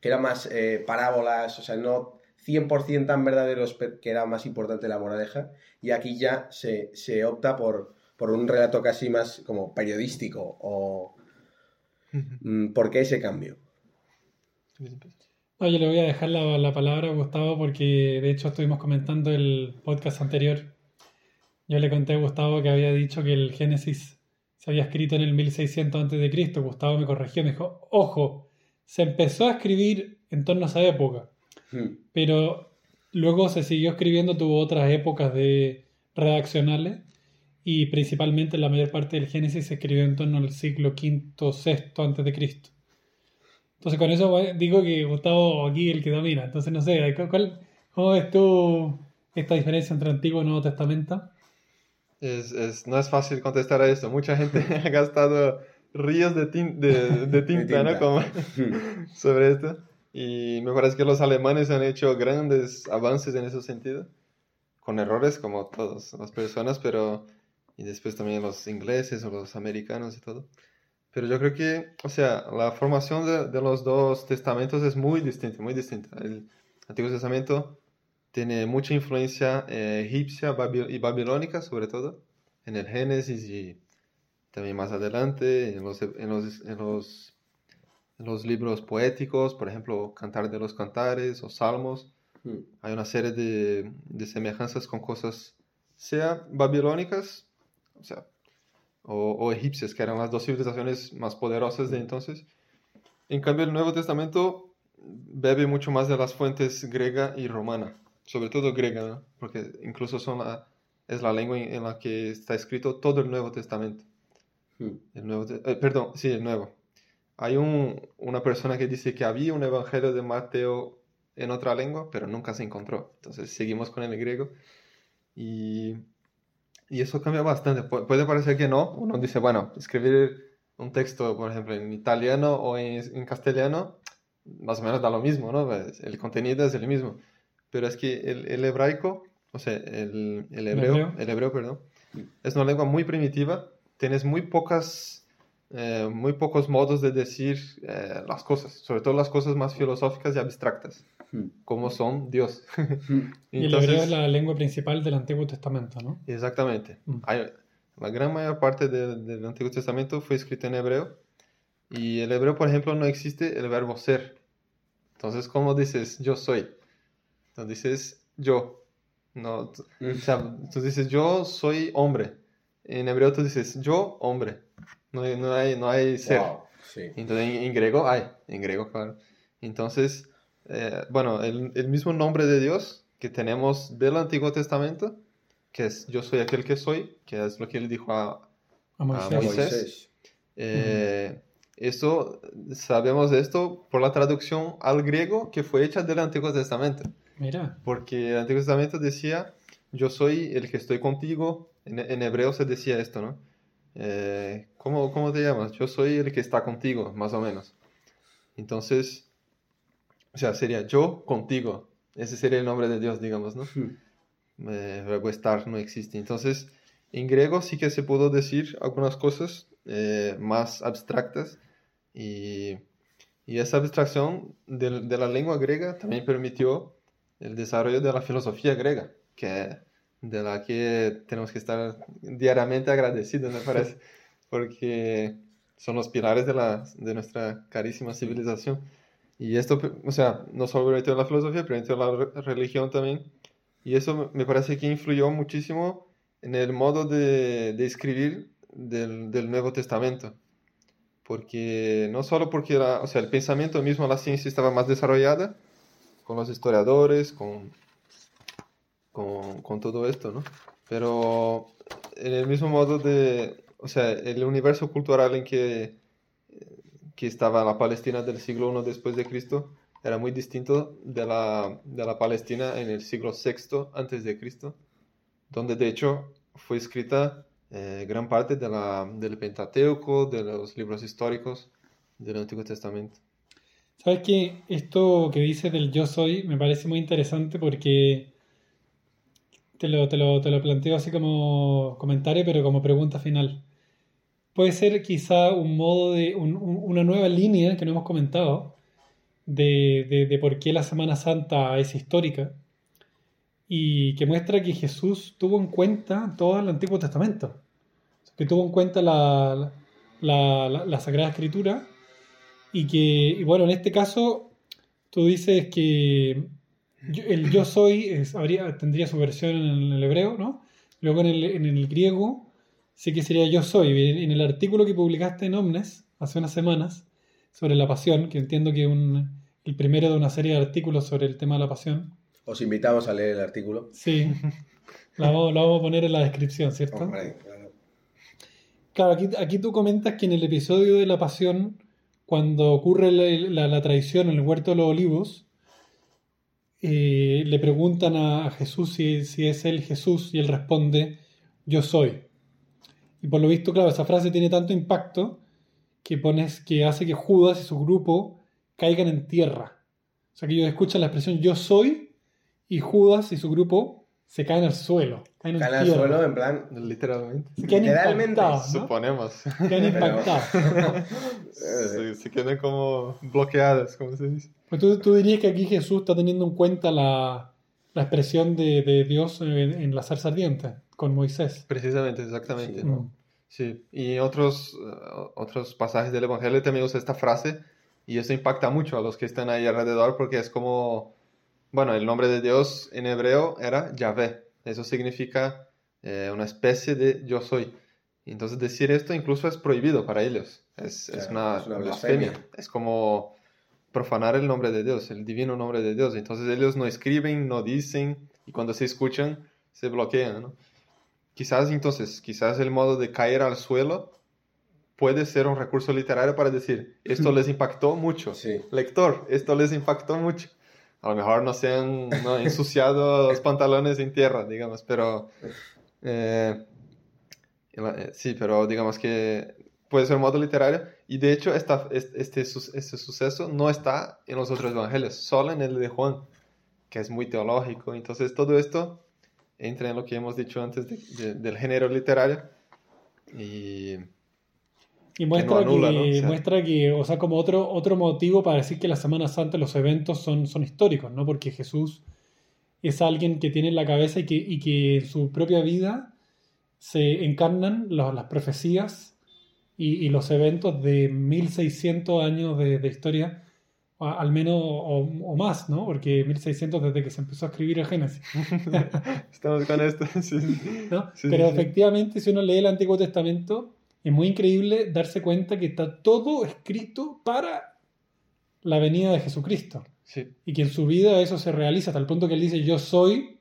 que eran más eh, parábolas, o sea, no 100% tan verdaderos, que era más importante la moraleja, y aquí ya se, se opta por, por un relato casi más como periodístico, o. mm, ¿Por qué ese cambio? Oye, le voy a dejar la, la palabra a Gustavo porque de hecho estuvimos comentando el podcast anterior. Yo le conté a Gustavo que había dicho que el Génesis se había escrito en el 1600 a.C. Gustavo me corrigió, me dijo, ojo, se empezó a escribir en torno a esa época, Mm, pero luego se siguió escribiendo, tuvo otras épocas de redaccionales y principalmente la mayor parte del Génesis se escribió en torno al siglo V, VI antes de Cristo. Entonces con eso digo que Gustavo aquí el que domina. Entonces no sé, ¿cuál- cuál- ¿cómo ves tú esta diferencia entre Antiguo y Nuevo Testamento? Es, es- no es fácil contestar a esto. Mucha gente ha gastado ríos de, tin- de, de tinta, ¿no? tinta. Como- sobre esto. Y me parece que los alemanes han hecho grandes avances en ese sentido, con errores como todas las personas, pero y después también los ingleses o los americanos y todo. Pero yo creo que, o sea, la formación de, de los dos testamentos es muy distinta, muy distinta. El Antiguo Testamento tiene mucha influencia eh, egipcia y babilónica, sobre todo, en el Génesis y también más adelante, en los, en los, en los, en los libros poéticos, por ejemplo, Cantar de los Cantares o Salmos. mm, Hay una serie de, de semejanzas con cosas, sea babilónicas, o sea, o, o egipcias, que eran las dos civilizaciones más poderosas de entonces. En cambio, el Nuevo Testamento bebe mucho más de las fuentes griega y romana, sobre todo griega, ¿no? porque incluso son la- es la lengua en, la que está escrito todo el Nuevo Testamento. mm. El Nuevo, eh, perdón, sí, el Nuevo. Hay un, una persona que dice que había un evangelio de Mateo en otra lengua, pero nunca se encontró. Entonces seguimos con el griego. Y, y eso cambia bastante. Pu- puede parecer que no. Uno dice, bueno, escribir un texto, por ejemplo, en italiano o en, en castellano, más o menos da lo mismo, ¿no? Pues, El contenido es el mismo. Pero es que el, el hebraico, o sea, el, el hebreo, hebreo. el hebreo, perdón, es una lengua muy primitiva. Tienes muy pocas, eh, muy pocos modos de decir eh, las cosas, sobre todo las cosas más filosóficas y abstractas, Mm. como son Dios. Y el hebreo es la lengua principal del Antiguo Testamento, ¿no? Exactamente. Mm. Hay- la gran mayor parte de- del Antiguo Testamento fue escrito en hebreo. Y el hebreo, por ejemplo, no existe el verbo ser. Entonces, ¿cómo dices yo soy? Entonces dices yo. No, o sea, tú dices yo soy hombre. En hebreo tú dices yo hombre. No hay, no hay, no hay ser. Wow. Sí. Entonces, en, en griego hay, en griego, claro. Entonces, eh, bueno, el, el mismo nombre de Dios que tenemos del Antiguo Testamento, que es yo soy aquel que soy, que es lo que él dijo a, A Moisés. A Moisés. eh, eso, sabemos de esto por la traducción al griego que fue hecha del Antiguo Testamento. Mira, Porque el Antiguo Testamento decía, yo soy el que estoy contigo. En, en hebreo se decía esto, ¿no? Eh, ¿cómo, ¿Cómo te llamas? Yo soy el que está contigo, más o menos. Entonces, o sea, sería yo contigo. Ese sería el nombre de Dios, digamos, ¿no? Eh, luego estar no existe. Entonces, en griego sí que se pudo decir algunas cosas eh, más abstractas y, y esa abstracción de, de la lengua griega también permitió el desarrollo de la filosofía griega, que de la que tenemos que estar diariamente agradecidos, me parece, porque son los pilares de, la, de nuestra carísima civilización. Y esto, o sea, no solo permitió la filosofía, permitió la re- religión también. Y eso me- parece que influyó muchísimo en el modo de, de escribir del, del Nuevo Testamento. Porque no solo porque la- o sea, el pensamiento mismo, la ciencia estaba más desarrollada, con los historiadores, con, con, todo esto, ¿no? Pero en el mismo modo de, o sea, el universo cultural en que, que estaba la Palestina del siglo I después de Cristo era muy distinto de la, de la Palestina en el siglo VI antes de Cristo, donde de hecho fue escrita eh, gran parte de la, del Pentateuco, de los libros históricos del Antiguo Testamento. ¿Sabes qué? Esto que dices del yo soy me parece muy interesante porque te lo, te lo, te lo planteo así como comentario, pero como pregunta final. Puede ser quizá un modo de, un- un- una nueva línea que no hemos comentado de, de, por qué la Semana Santa es histórica y que muestra que Jesús tuvo en cuenta todo el Antiguo Testamento, que tuvo en cuenta la, la, la- la Sagrada Escritura y que, y bueno, en este caso tú dices que yo- el yo soy es- habría, tendría su versión en el hebreo, ¿no? Luego en el, en el griego sí que sería yo soy. En en el artículo que publicaste en Omnes hace unas semanas sobre la pasión, que entiendo que es un, el primero de una serie de artículos sobre el tema de la pasión. Os invitamos a leer el artículo. Sí, la vamos, a poner en la descripción, ¿cierto? Hombre, claro. Claro, aquí, aquí tú comentas que en el episodio de la Pasión, cuando ocurre la, traición en el huerto de los olivos, eh, le preguntan a, a Jesús si, si es él Jesús y él responde, yo soy. Y por lo visto, claro, esa frase tiene tanto impacto que, pones, que hace que Judas y su grupo caigan en tierra. O sea que ellos escuchan la expresión yo soy y Judas y su grupo se caen al suelo. Caen en Caen al tierra. suelo en plan. Literalmente. Se quedan Literalmente, impactados, ¿no? Suponemos. Quedan impactados. se, se quedan como bloqueadas, como se dice. Pues tú, tú dirías que aquí Jesús está teniendo en cuenta la, la expresión de, de Dios en, en la zarza ardiente con Moisés. Precisamente, exactamente. Sí. Mm. Sí, y otros, eh, otros pasajes del Evangelio también usa esta frase y eso impacta mucho a los que están ahí alrededor porque es como, bueno, el nombre de Dios en hebreo era Yahvé, eso significa eh, una especie de yo soy. Entonces decir esto incluso es prohibido para ellos, es, una, es una blasfemia, blasfemia. es como profanar el nombre de Dios, el divino nombre de Dios. Entonces ellos no escriben, no dicen y cuando se escuchan se bloquean, ¿no? Quizás entonces, quizás el modo de caer al suelo puede ser un recurso literario para decir, esto les impactó mucho. Sí. Lector, esto les impactó mucho. A lo mejor no se han no, ensuciado los pantalones en tierra, digamos, pero... eh, eh, sí, pero digamos que puede ser un modo literario. Y de hecho, esta, este, este, este suceso no está en los otros evangelios, solo en el de Juan, que es muy teológico. Entonces, todo esto entra en lo que hemos dicho antes de- de- del género literario. Y Y muestra que, no anula, ¿no? O sea- muestra que, o sea, como otro, otro motivo para decir que la Semana Santa, los eventos son, son históricos, ¿no? Porque Jesús es alguien que tiene en la cabeza y que, y que en su propia vida se encarnan los- las profecías y, y los eventos de 1600 años de, de historia, al menos o, o más, ¿no? Porque 1600 desde que se empezó a escribir el Génesis. estamos con esto. sí. ¿no? Sí, Pero sí, sí. efectivamente, si uno lee el Antiguo Testamento es muy increíble darse cuenta que está todo escrito para la venida de Jesucristo. Sí. Y que en su vida eso se realiza hasta el punto que él dice yo soy.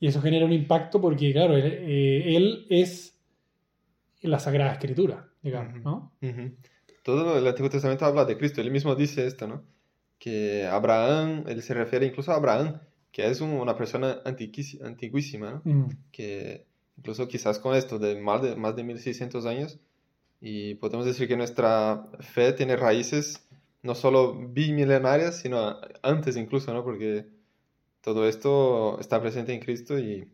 Y eso genera un impacto porque, claro, él, eh, él es la Sagrada Escritura, digamos. ¿no? Ujú. Todo el Antiguo Testamento habla de Cristo. Él mismo dice esto, ¿no? Que Abraham, él se refiere incluso a Abraham, que es un- una persona antiguísima, ¿no? Mm. que incluso quizás con esto de más de, más de 1600 años, y podemos decir que nuestra fe tiene raíces no solo bimilenarias, sino antes incluso, ¿no? Porque todo esto está presente en Cristo y,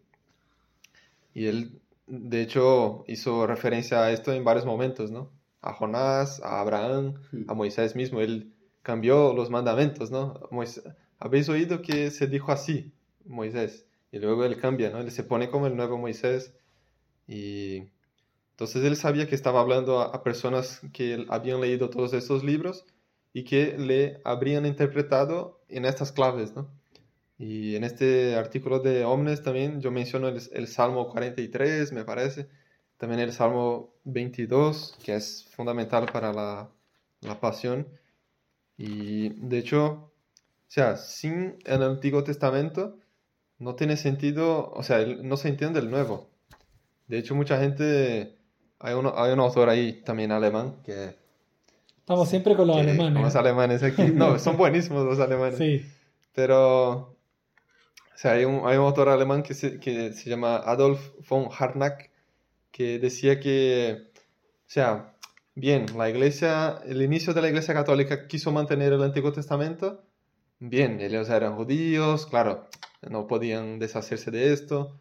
y él, de hecho, hizo referencia a esto en varios momentos, ¿no? A Jonás, a Abraham, a Moisés mismo, él cambió los mandamientos, ¿no? Moisés, Habéis oído que se dijo así, Moisés, y luego él cambia, ¿no? Él se pone como el nuevo Moisés y entonces él sabía que estaba hablando a, personas que habían leído todos estos libros y que le habrían interpretado en estas claves, ¿no? Y en este artículo de Omnes también yo menciono el, el Salmo 43, me parece, también el Salmo 22, que es fundamental para la, la pasión. Y de hecho, o sea, sin el Antiguo Testamento no tiene sentido, o sea, no se entiende el Nuevo. De hecho, mucha gente, hay, uno, hay un autor ahí también alemán que... Estamos siempre con los que- alemanes. con los alemanes aquí. No, son buenísimos los alemanes. Sí. Pero, o sea, hay un, hay un autor alemán que se, que se llama Adolf von Harnack que decía que, o sea, bien, la iglesia, el inicio de la iglesia católica quiso mantener el Antiguo Testamento, bien, ellos eran judíos, claro, no podían deshacerse de esto.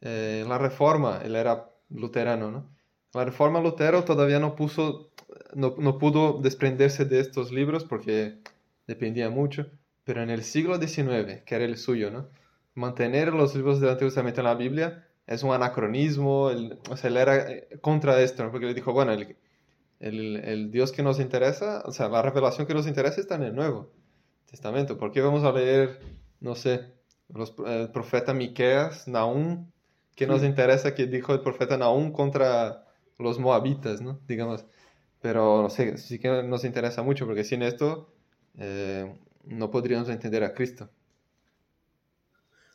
Eh, la reforma, él era luterano, ¿no? La reforma Lutero todavía no puso, no, no pudo desprenderse de estos libros porque dependía mucho, pero en el siglo XIX, que era el suyo, ¿no? Mantener los libros del Antiguo Testamento en la Biblia es un anacronismo, él- él era eh, contra esto. Porque le dijo, bueno, el, el, el Dios que nos interesa, o sea, la revelación que nos interesa está en el Nuevo Testamento. ¿Por qué vamos a leer, no sé, los, el profeta Miqueas, Nahum, que nos interesa que dijo el profeta Nahum contra los moabitas, ¿no? Digamos. Pero, no sé, sí que nos interesa mucho, porque sin esto eh, no podríamos entender a Cristo.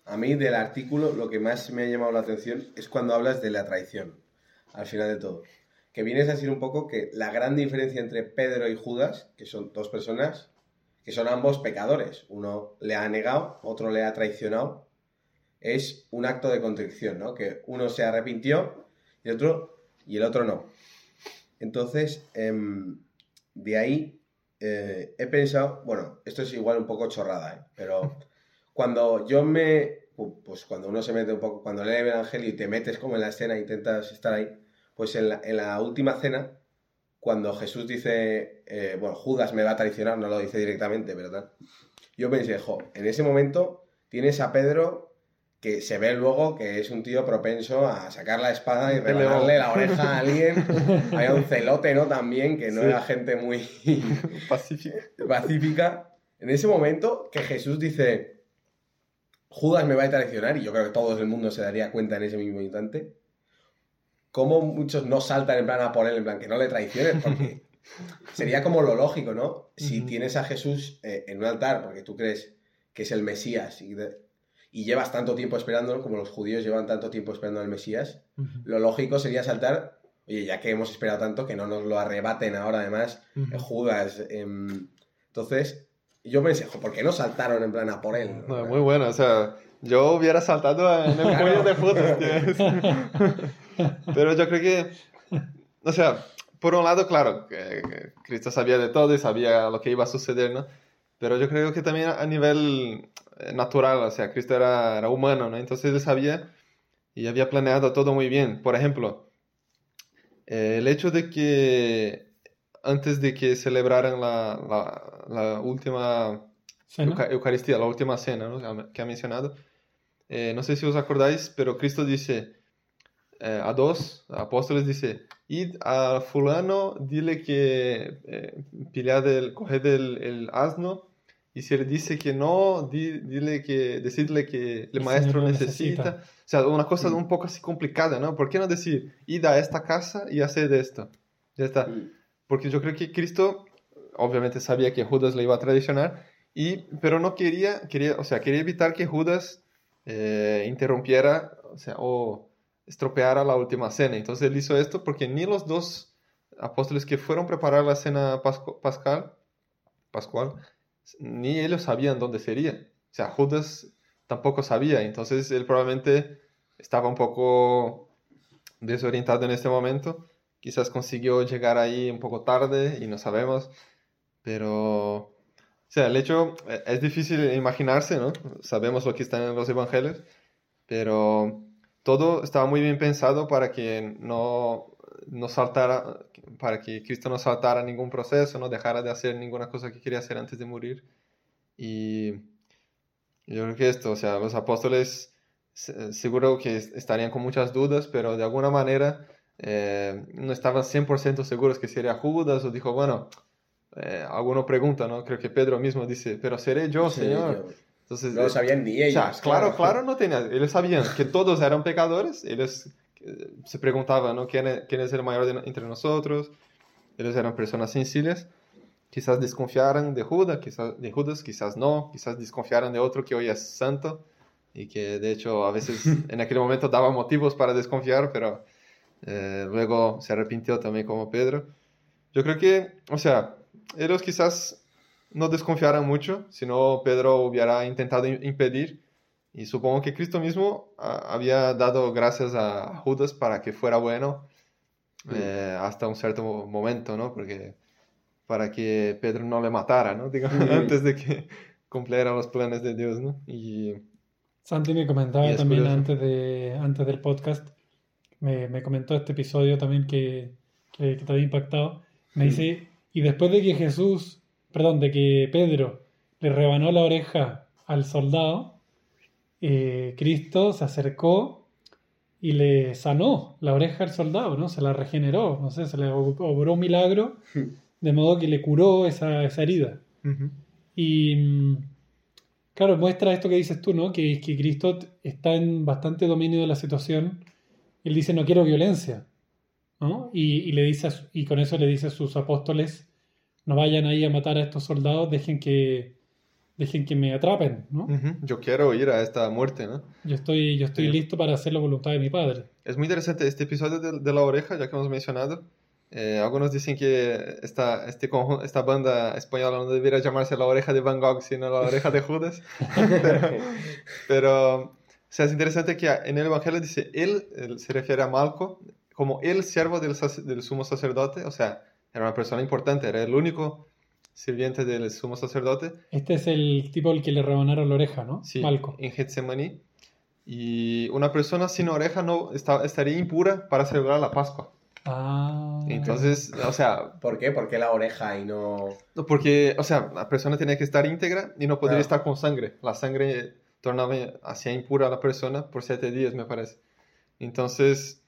A mí del artículo lo que más me ha llamado la atención es cuando hablas de la traición, al final de todo. Que vienes a decir un poco que la gran diferencia entre Pedro y Judas, que son dos personas, que son ambos pecadores, uno le ha negado, otro le ha traicionado, es un acto de contrición, ¿no? Que uno se arrepintió y el otro, y el otro no. Entonces, em, de ahí eh, he pensado, bueno, esto es igual un poco chorrada, ¿eh? pero cuando yo me, pues cuando uno se mete un poco, cuando lee el Evangelio y te metes como en la escena e intentas estar ahí, pues en la, en la última cena, cuando Jesús dice, eh, bueno, Judas me va a traicionar, no lo dice directamente, ¿verdad? Yo pensé, jo, en ese momento tienes a Pedro que se ve luego que es un tío propenso a sacar la espada y leo. la oreja a alguien. Había un celote, ¿no? También, que no Sí. era gente muy Pacífico. pacífica. En ese momento que Jesús dice, Judas me va a traicionar, y yo creo que todo el mundo se daría cuenta en ese mismo instante, cómo muchos no saltan en plan a por él, en plan que no le traiciones, porque sería como lo lógico, ¿no? Si tienes a Jesús eh, en un altar, porque tú crees que es el Mesías y, de- y llevas tanto tiempo esperándolo, como los judíos llevan tanto tiempo esperando al Mesías, lo lógico sería saltar, oye, ya que hemos esperado tanto, que no nos lo arrebaten ahora además eh, Judas. em, entonces, yo pensé, "Jo, ¿por qué no saltaron en plan a por él? No, muy bueno, o sea, yo hubiera saltado en el cuello de tío. Pero yo creo que, o sea, por un lado, claro, que, Cristo sabía de todo y sabía lo que iba a suceder, ¿no? Pero yo creo que también a nivel eh, natural, o sea, Cristo era, era humano, ¿no? Entonces él sabía y había planeado todo muy bien. Por ejemplo, eh, el hecho de que antes de que celebraran la, la, la última ¿Cena? Euca- Eucaristía, la última cena ¿no? que ha mencionado. Eh, no sé si os acordáis, pero Cristo dice eh, a dos apóstoles, dice, id a fulano, dile que eh, pillad el, coged el, el asno y si él dice que no, di- dile que, decirle que el El maestro necesita. necesita. O sea, una cosa un poco así complicada, ¿no? ¿Por qué no decir, id a esta casa y haced esto? Ya está. Porque yo creo que Cristo, obviamente sabía que Judas le iba a traicionar, y, pero no quería, quería, o sea, quería evitar que Judas eh, interrumpiera, o sea, estropeara la última cena. Entonces él hizo esto porque ni los dos apóstoles que fueron a preparar la cena pascu- pascal, pascual, ni ellos sabían dónde sería. O sea, Judas tampoco sabía. Entonces él probablemente estaba un poco desorientado en este momento. Quizás consiguió llegar ahí un poco tarde y no sabemos. Pero, sea, el hecho eh, es difícil imaginarse, ¿no? Sabemos lo que está en los evangelios, pero todo estaba muy bien pensado para que no, no saltara, para que Cristo no saltara ningún proceso, no dejara de hacer ninguna cosa que quería hacer antes de morir. Y yo creo que esto, o sea, los apóstoles se- seguro que es- estarían con muchas dudas, pero de alguna manera eh, no estaban 100% seguros que sería Judas o dijo, bueno, eh, alguno pregunta, ¿no? Creo que Pedro mismo dice, pero seré yo, Sí, Señor. yo- Entonces, No lo eh, sabían ni o ellos. sea, claro, claro, no tenía. Ellos sabían que todos eran pecadores. Ellos eh, se preguntaban, ¿no? ¿Quién es, quién es el mayor de- entre nosotros? Ellos eran personas sencillas. Quizás desconfiaran de Judas, quizás, de Judas, quizás no. Quizás desconfiaran de otro que hoy es santo y que de hecho a veces en aquel momento daba motivos para desconfiar, pero eh, luego se arrepintió también como Pedro. Yo creo que, o sea, ellos quizás no desconfiaran mucho, sino Pedro hubiera intentado im- impedir. Y supongo que Cristo mismo ah, había dado gracias a Judas para que fuera bueno eh, hasta un cierto mo- momento, ¿no? Porque para que Pedro no le matara, ¿no? Digamos, antes de que cumpliera los planes de Dios, ¿no? Y Santi me comentaba también curioso. antes, de, antes del podcast, me, me comentó este episodio también que, que, que te había impactado. Me dice, y después de que Jesús, perdón, de que Pedro le rebanó la oreja al soldado, eh, Cristo se acercó y le sanó la oreja al soldado, ¿no? Se la regeneró, no sé, se le ob- obró un milagro, de modo que le curó esa, esa herida. Y mm, claro, muestra esto que dices tú, ¿no? Que, que Cristo está en bastante dominio de la situación. Él dice, no quiero violencia, ¿no? Y, y le dice, a y con eso le dice a sus apóstoles, no vayan ahí a matar a estos soldados, dejen que, dejen que me atrapen, ¿no? Ujú, Yo quiero ir a esta muerte, ¿no? Yo estoy, yo estoy Sí. listo para hacer la voluntad de mi Padre. Es muy interesante este episodio de, de la oreja, ya que hemos mencionado. Eh, algunos dicen que esta, este esta banda española no debería llamarse la oreja de Van Gogh, sino la oreja de Judas. pero, pero, o sea, es interesante que en el Evangelio dice, él, él se refiere a Malco como el siervo del, del sumo sacerdote, o sea, era una persona importante, era el único sirviente del sumo sacerdote. Este es el tipo al que le rebanaron la oreja, ¿no? Sí, Malco. en Getsemaní. Y una persona sin oreja no está- estaría impura para celebrar la Pascua. Ah. Entonces, o sea, ¿Por qué? ¿Por qué la oreja y no...? no, porque, o sea, la persona tenía que estar íntegra y no podría Claro. estar con sangre. La sangre tornaba, hacía impura a la persona por siete días, me parece. Entonces,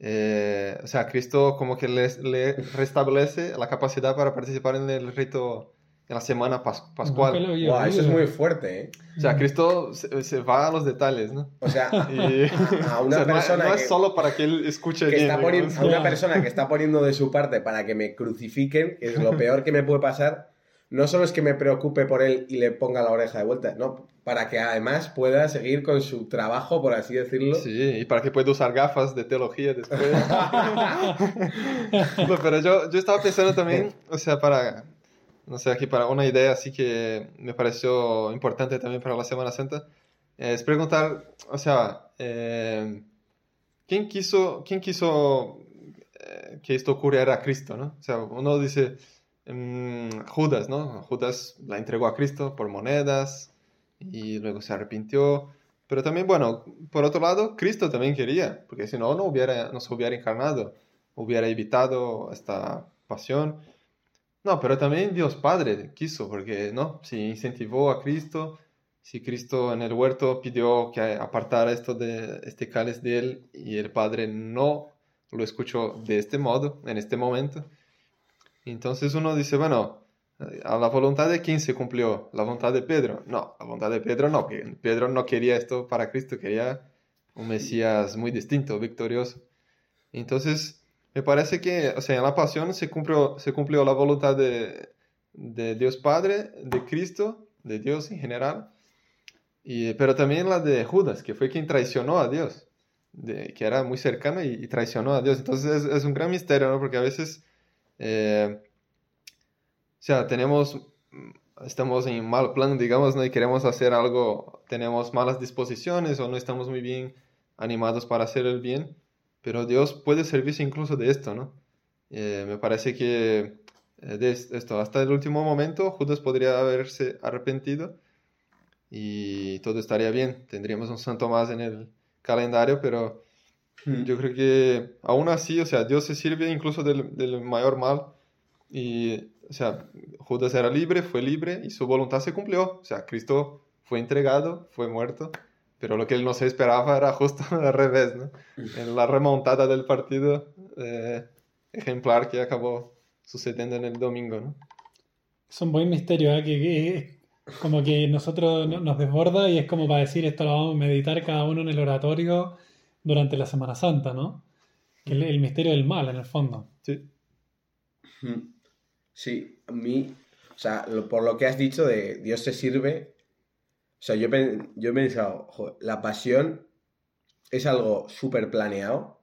eh, o sea, Cristo como que les- le restablece la capacidad para participar en el rito en la semana pas- pascual. Guau, eso es muy fuerte, ¿eh? O sea, Cristo se, se va a los detalles, ¿no? O sea, a, Y, a o una sea, no- persona no, que, es solo para que él escuche que bien, está poniendo, a una persona que está poniendo de su parte para que me crucifiquen, que es lo peor que me puede pasar, no solo es que me preocupe por él y le ponga la oreja de vuelta, no, para que además pueda seguir con su trabajo, por así decirlo. Sí, y para que pueda usar gafas de teología después. No, pero yo, yo estaba pensando también, o sea, para, no sé, aquí para una idea así que me pareció importante también para la Semana Santa, eh, es preguntar, o sea, eh, ¿quién quiso, quién quiso eh, que esto ocurriera a Cristo, no? O sea, uno dice, mm, Judas, ¿no? Judas la entregó a Cristo por monedas y luego se arrepintió. Pero también, bueno, por otro lado, Cristo también quería, porque si no, no, hubiera, no se hubiera encarnado, hubiera evitado esta pasión. No, pero también Dios Padre quiso, porque, ¿no? Si incentivó a Cristo, si Cristo en el huerto pidió que apartara esto de este cáliz de él y el Padre no lo escuchó de este modo, en este momento. Entonces uno dice, bueno, ¿A la voluntad de quién se cumplió? ¿La voluntad de Pedro? No, la voluntad de Pedro no, Pedro no quería esto para Cristo, quería un Mesías muy distinto, victorioso. Entonces, me parece que, o sea, en la pasión se cumplió, se cumplió la voluntad de, de Dios Padre, de Cristo, de Dios en general, y, pero también la de Judas, que fue quien traicionó a Dios, de, que era muy cercano y, traicionó a Dios. Entonces es, un gran misterio, ¿no? Porque a veces, eh, sea, tenemos, estamos en mal plan, digamos, ¿no? Y queremos hacer algo, tenemos malas disposiciones o no estamos muy bien animados para hacer el bien, pero Dios puede servirse incluso de esto, ¿no? Eh, me parece que eh, de esto, hasta el último momento, Judas podría haberse arrepentido y todo estaría bien. Tendríamos un santo más en el calendario, pero hmm. yo creo que aún así, o sea, Dios se sirve incluso del, del, mayor mal y, o sea, Judas era libre, fue libre y su voluntad se cumplió. O sea, Cristo fue entregado, fue muerto, pero lo que él no se esperaba era justo al revés, ¿no? En la remontada del partido eh, ejemplar que acabó sucediendo en el domingo, ¿no? Es un buen misterio, ¿eh? que, que como que nosotros nos desborda y es como para decir esto lo vamos a meditar cada uno en el oratorio durante la Semana Santa, ¿no? El, el misterio del mal, en el fondo. Sí. Sí, a mí, o sea, lo, por lo que has dicho de Dios se sirve, o sea, yo, yo he pensado, joder, la pasión es algo súper planeado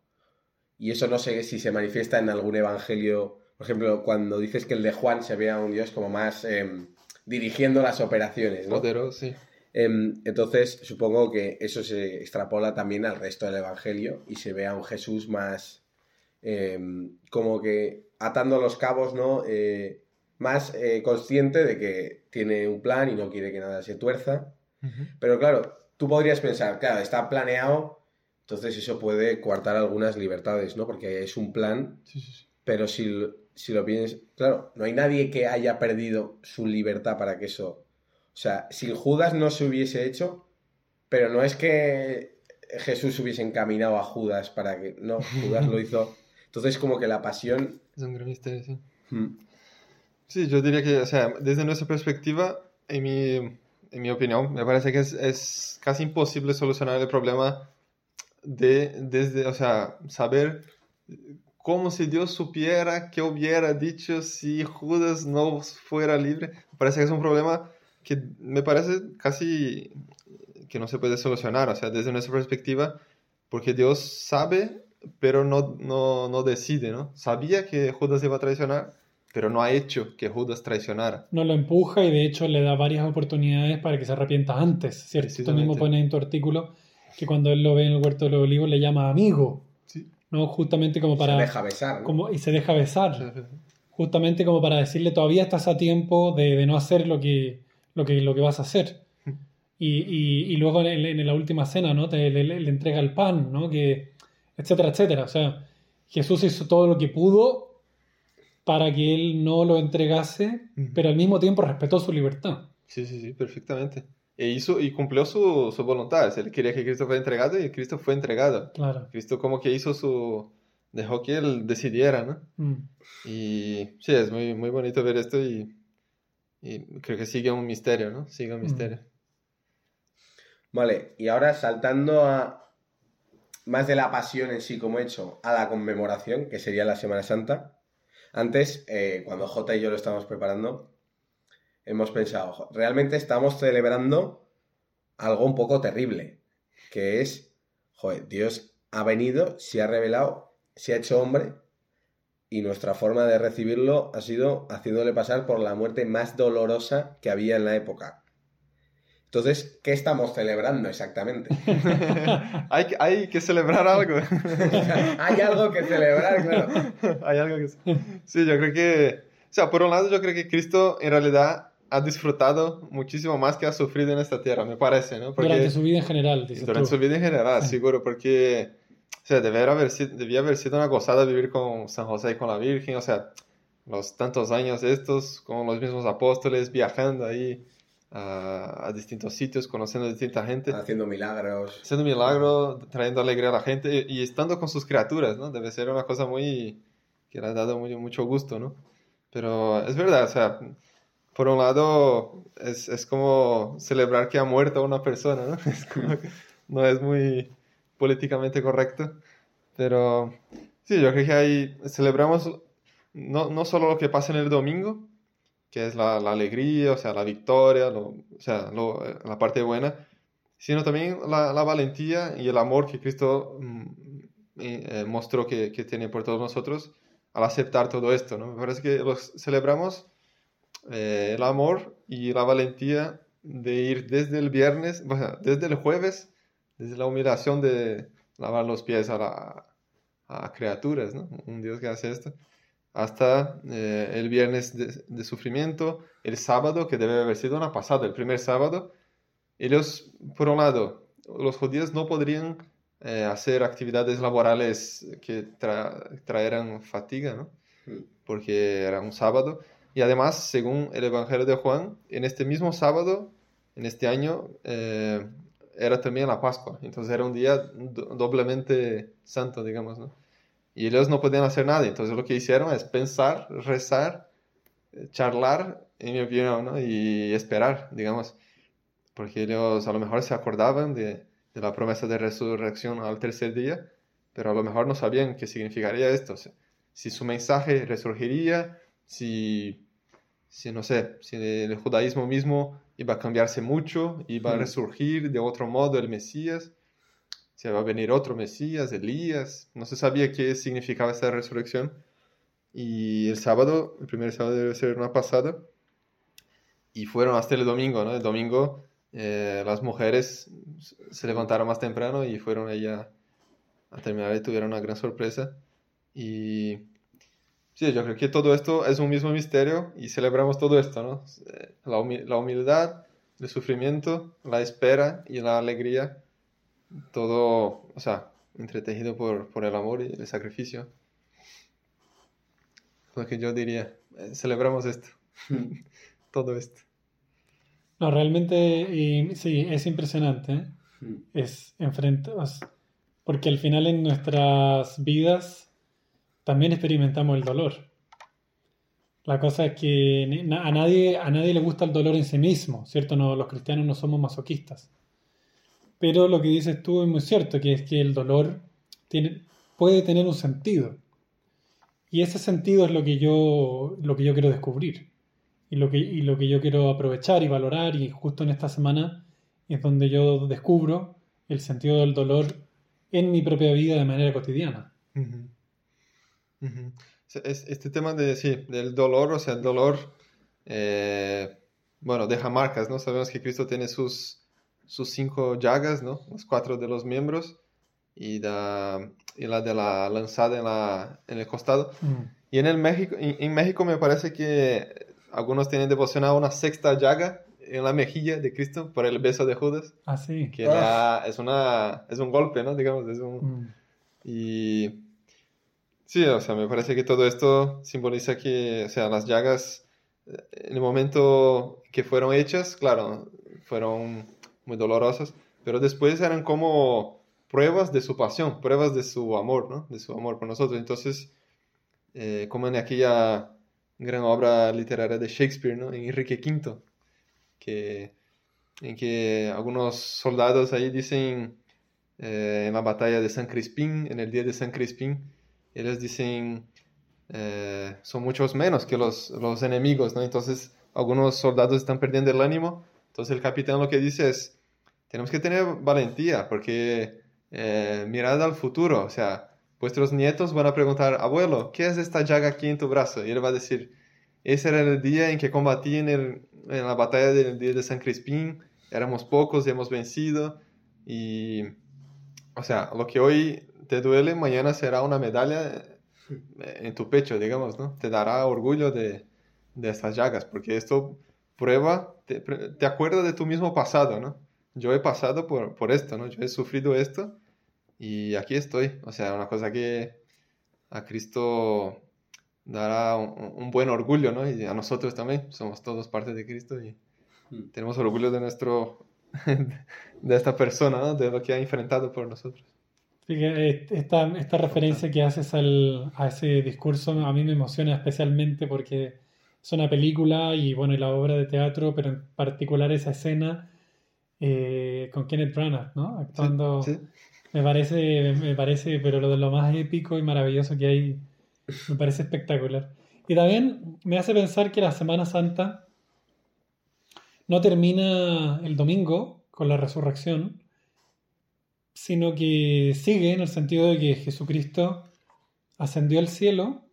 y eso no sé si se manifiesta en algún evangelio, por ejemplo, cuando dices que el de Juan se ve a un Dios como más... Eh, dirigiendo las operaciones, ¿no? Sí. Entonces, supongo que eso se extrapola también al resto del Evangelio y se ve a un Jesús más eh, como que atando los cabos, ¿no? Eh, más eh, consciente de que tiene un plan y no quiere que nada se tuerza. Uh -huh. Pero claro, tú podrías pensar, claro, está planeado, entonces eso puede coartar algunas libertades, ¿no? Porque es un plan, sí, sí, sí. pero si si lo piensas, claro, no hay nadie que haya perdido su libertad para que eso. O sea, si Judas no se hubiese hecho, pero no es que Jesús hubiese encaminado a Judas para que. No, Judas lo hizo. Entonces, como que la pasión. Es un gran misterio, sí. Hmm. Sí, yo diría que, o sea, desde nuestra perspectiva, en mi, en mi opinión, me parece que es, es casi imposible solucionar el problema de, desde, o sea, saber como si Dios supiera que hubiera dicho si Judas no fuera libre. Me parece que es un problema que me parece casi que no se puede solucionar, o sea, desde nuestra perspectiva, porque Dios sabe, pero no, no, no decide, ¿no? Sabía que Judas iba a traicionar, pero no ha hecho que Judas traicionara. No lo empuja y de hecho le da varias oportunidades para que se arrepienta antes, ¿cierto? Tú mismo pones en tu artículo que cuando él lo ve en el huerto de los olivos le llama amigo. ¿no? Justamente como para... Se deja besar. ¿no? Como, y se deja besar. Justamente como para decirle, todavía estás a tiempo de, de no hacer lo que, lo, que, lo que vas a hacer. Y, y, y luego en, en, la última cena, ¿no? Te, le, le, entrega el pan, ¿no? Que, etcétera, etcétera. O sea, Jesús hizo todo lo que pudo para que él no lo entregase, uh -huh. pero al mismo tiempo respetó su libertad. Sí, sí, sí, perfectamente. E hizo y cumplió su, su voluntad. Él quería que Cristo fuera entregado y Cristo fue entregado. Claro. Cristo como que hizo su... dejó que él decidiera, ¿no? Mm. Y sí, es muy, muy bonito ver esto y, y creo que sigue un misterio, ¿no? Sigue un misterio. Mm. Vale, y ahora saltando a más de la pasión en sí como he hecho, a la conmemoración, que sería la Semana Santa. Antes, eh, cuando J y yo lo estábamos preparando, hemos pensado, realmente estamos celebrando algo un poco terrible, que es, joder, Dios ha venido, se ha revelado, se ha hecho hombre y nuestra forma de recibirlo ha sido haciéndole pasar por la muerte más dolorosa que había en la época. Entonces, ¿qué estamos celebrando exactamente? hay, que, hay que celebrar algo. hay algo que celebrar, claro. hay algo que... Sí, yo creo que... O sea, por un lado, yo creo que Cristo en realidad ha disfrutado muchísimo más que ha sufrido en esta tierra, me parece, ¿no? Porque, durante su vida en general, dices Durante tú. su vida en general, seguro, porque, o sea, debía haber, debía haber sido una gozada vivir con San José y con la Virgen, o sea, los tantos años estos, con los mismos apóstoles, viajando ahí a, a distintos sitios, conociendo a distinta gente. Haciendo milagros. Haciendo milagros, trayendo alegría a la gente y, y, estando con sus criaturas, ¿no? Debe ser una cosa muy, que le ha dado muy, mucho gusto, ¿no? Pero es verdad, o sea por un lado, es, es como celebrar que ha muerto una persona, ¿no? Es como no es muy políticamente correcto, pero sí, yo creo que ahí celebramos no, no solo lo que pasa en el domingo, que es la, la alegría, o sea, la victoria, lo- o sea, lo- la parte buena, sino también la, la valentía y el amor que Cristo mm, eh, eh, mostró que, que tiene por todos nosotros al aceptar todo esto, ¿no? Me parece que los celebramos eh, el amor y la valentía de ir desde el viernes, desde el jueves, desde la humillación de lavar los pies a, la- a criaturas, ¿no? Un Dios que hace esto, hasta eh, el viernes de, de sufrimiento, el sábado, que debe haber sido una pasada, el primer sábado. Ellos, por un lado, los judíos no podrían eh, hacer actividades laborales que tra- traeran fatiga, ¿no? Porque era un sábado. Y además, según el Evangelio de Juan, en este mismo sábado, en este año, eh, era también la Pascua. Entonces era un día do- doblemente santo, digamos, ¿no? Y ellos no podían hacer nada. Entonces lo que hicieron es pensar, rezar, eh, charlar, en mi opinión, ¿no? Y esperar, digamos. Porque ellos a lo mejor se acordaban de, de la promesa de resurrección al tercer día, pero a lo mejor no sabían qué significaría esto. o sea, si su mensaje resurgiría, si, si no sé, si el judaísmo mismo iba a cambiarse mucho, iba a resurgir de otro modo el Mesías, si va a venir otro Mesías, Elías, no se sabía qué significaba esta resurrección. Y el sábado, el primer sábado debe ser una pasada, y fueron hasta el domingo, ¿no? El domingo eh, las mujeres se levantaron más temprano y fueron allá a terminar y tuvieron una gran sorpresa. Y sí, yo creo que todo esto es un mismo misterio y celebramos todo esto, ¿no? Eh, la humildad, el sufrimiento, la espera y la alegría, todo, o sea, entretejido por, por el amor y el sacrificio. Lo que yo diría, eh, celebramos esto, todo esto. No, realmente eh, sí, es impresionante. ¿eh? Es enfrentarnos. Porque al final en nuestras vidas también experimentamos el dolor. La cosa es que a nadie, a nadie le gusta el dolor en sí mismo, ¿cierto? No, los cristianos no somos masoquistas. Pero lo que dices tú es muy cierto, que es que el dolor tiene, puede tener un sentido. Y ese sentido es lo que yo, lo que yo quiero descubrir. Y lo, que, y lo que yo quiero aprovechar y valorar. Y justo en esta semana es donde yo descubro el sentido del dolor en mi propia vida de manera cotidiana. Este tema de, sí, del dolor, o sea, el dolor, eh, bueno, deja marcas, ¿no? Sabemos que Cristo tiene sus, sus cinco llagas, ¿no? Los cuatro de los miembros y, la- y la de la lanzada en, la, en el costado. Y en, el México, en, en México me parece que algunos tienen devoción a una sexta llaga en la mejilla de Cristo por el beso de Judas, Así. que le da- es, una, es un golpe, ¿no? Digamos, es un... Mm. Y sí, o sea, me parece que todo esto simboliza que, o sea, las llagas, eh, en el momento que fueron hechas, claro, fueron muy dolorosas, pero después eran como pruebas de su pasión, pruebas de su amor, ¿no? De su amor por nosotros. Entonces, eh, como en aquella gran obra literaria de Shakespeare, ¿no? En Enrique V, que, en que algunos soldados ahí dicen eh, en la batalla de San Crispín, en el día de San Crispín, ellos dicen, eh, son muchos menos que los, los enemigos, ¿no? Entonces, algunos soldados están perdiendo el ánimo, entonces el capitán lo que dice es, tenemos que tener valentía, porque eh, mirad al futuro, o sea, vuestros nietos van a preguntar, abuelo, ¿qué es esta llaga aquí en tu brazo? Y él va a decir, ese era el día en que combatí en, el- en la batalla del día de San Crispín, éramos pocos y hemos vencido, y, o sea, lo que hoy te duele, mañana será una medalla eh, en tu pecho, digamos, ¿no? Te dará orgullo de, de estas llagas, porque esto prueba, te, te acuerda de tu mismo pasado, ¿no? Yo he pasado por, por esto, ¿no? Yo he sufrido esto y aquí estoy. O sea, una cosa que a Cristo dará un, un buen orgullo, ¿no? Y a nosotros también, somos todos parte de Cristo y Mm. tenemos orgullo de nuestro, de esta persona, ¿no? De lo que ha enfrentado por nosotros. Que eh, esta, esta referencia que haces al, a ese discurso a mí me emociona especialmente porque es una película y bueno, y la obra de teatro, pero en particular esa escena eh, con Kenneth Branagh, ¿no? Actuando. Sí, Me parece, me parece, pero lo de lo más épico y maravilloso que hay, me parece espectacular. Y también me hace pensar que la Semana Santa no termina el domingo con la resurrección, sino que sigue en el sentido de que Jesucristo ascendió al cielo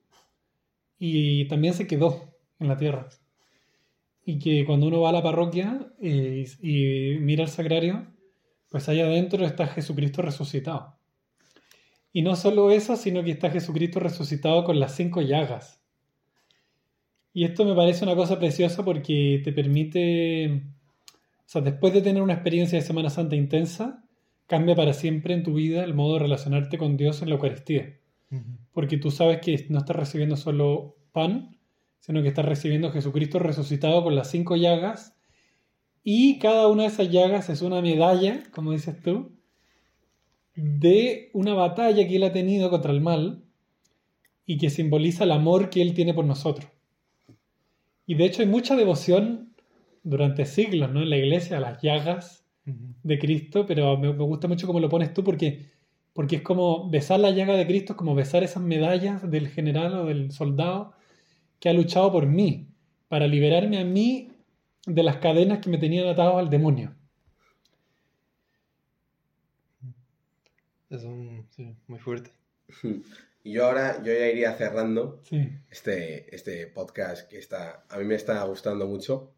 y también se quedó en la tierra. Y que cuando uno va a la parroquia eh, y, y mira el sagrario, pues allá adentro está Jesucristo resucitado. Y no solo eso, sino que está Jesucristo resucitado con las cinco llagas. Y esto me parece una cosa preciosa porque te permite, o sea, después de tener una experiencia de Semana Santa intensa, cambia para siempre en tu vida el modo de relacionarte con Dios en la Eucaristía. Porque tú sabes que no estás recibiendo solo pan, sino que estás recibiendo a Jesucristo resucitado con las cinco llagas. Y cada una de esas llagas es una medalla, como dices tú, de una batalla que él ha tenido contra el mal y que simboliza el amor que él tiene por nosotros. Y de hecho hay mucha devoción durante siglos ¿no? en la iglesia a las llagas de Cristo, pero me, me gusta mucho cómo lo pones tú porque, porque es como besar la llaga de Cristo, es como besar esas medallas del general o del soldado que ha luchado por mí, para liberarme a mí de las cadenas que me tenían atado al demonio. Es un, sí, muy fuerte. Y yo ahora yo ya iría cerrando Sí. este, este podcast que está, a mí me está gustando mucho,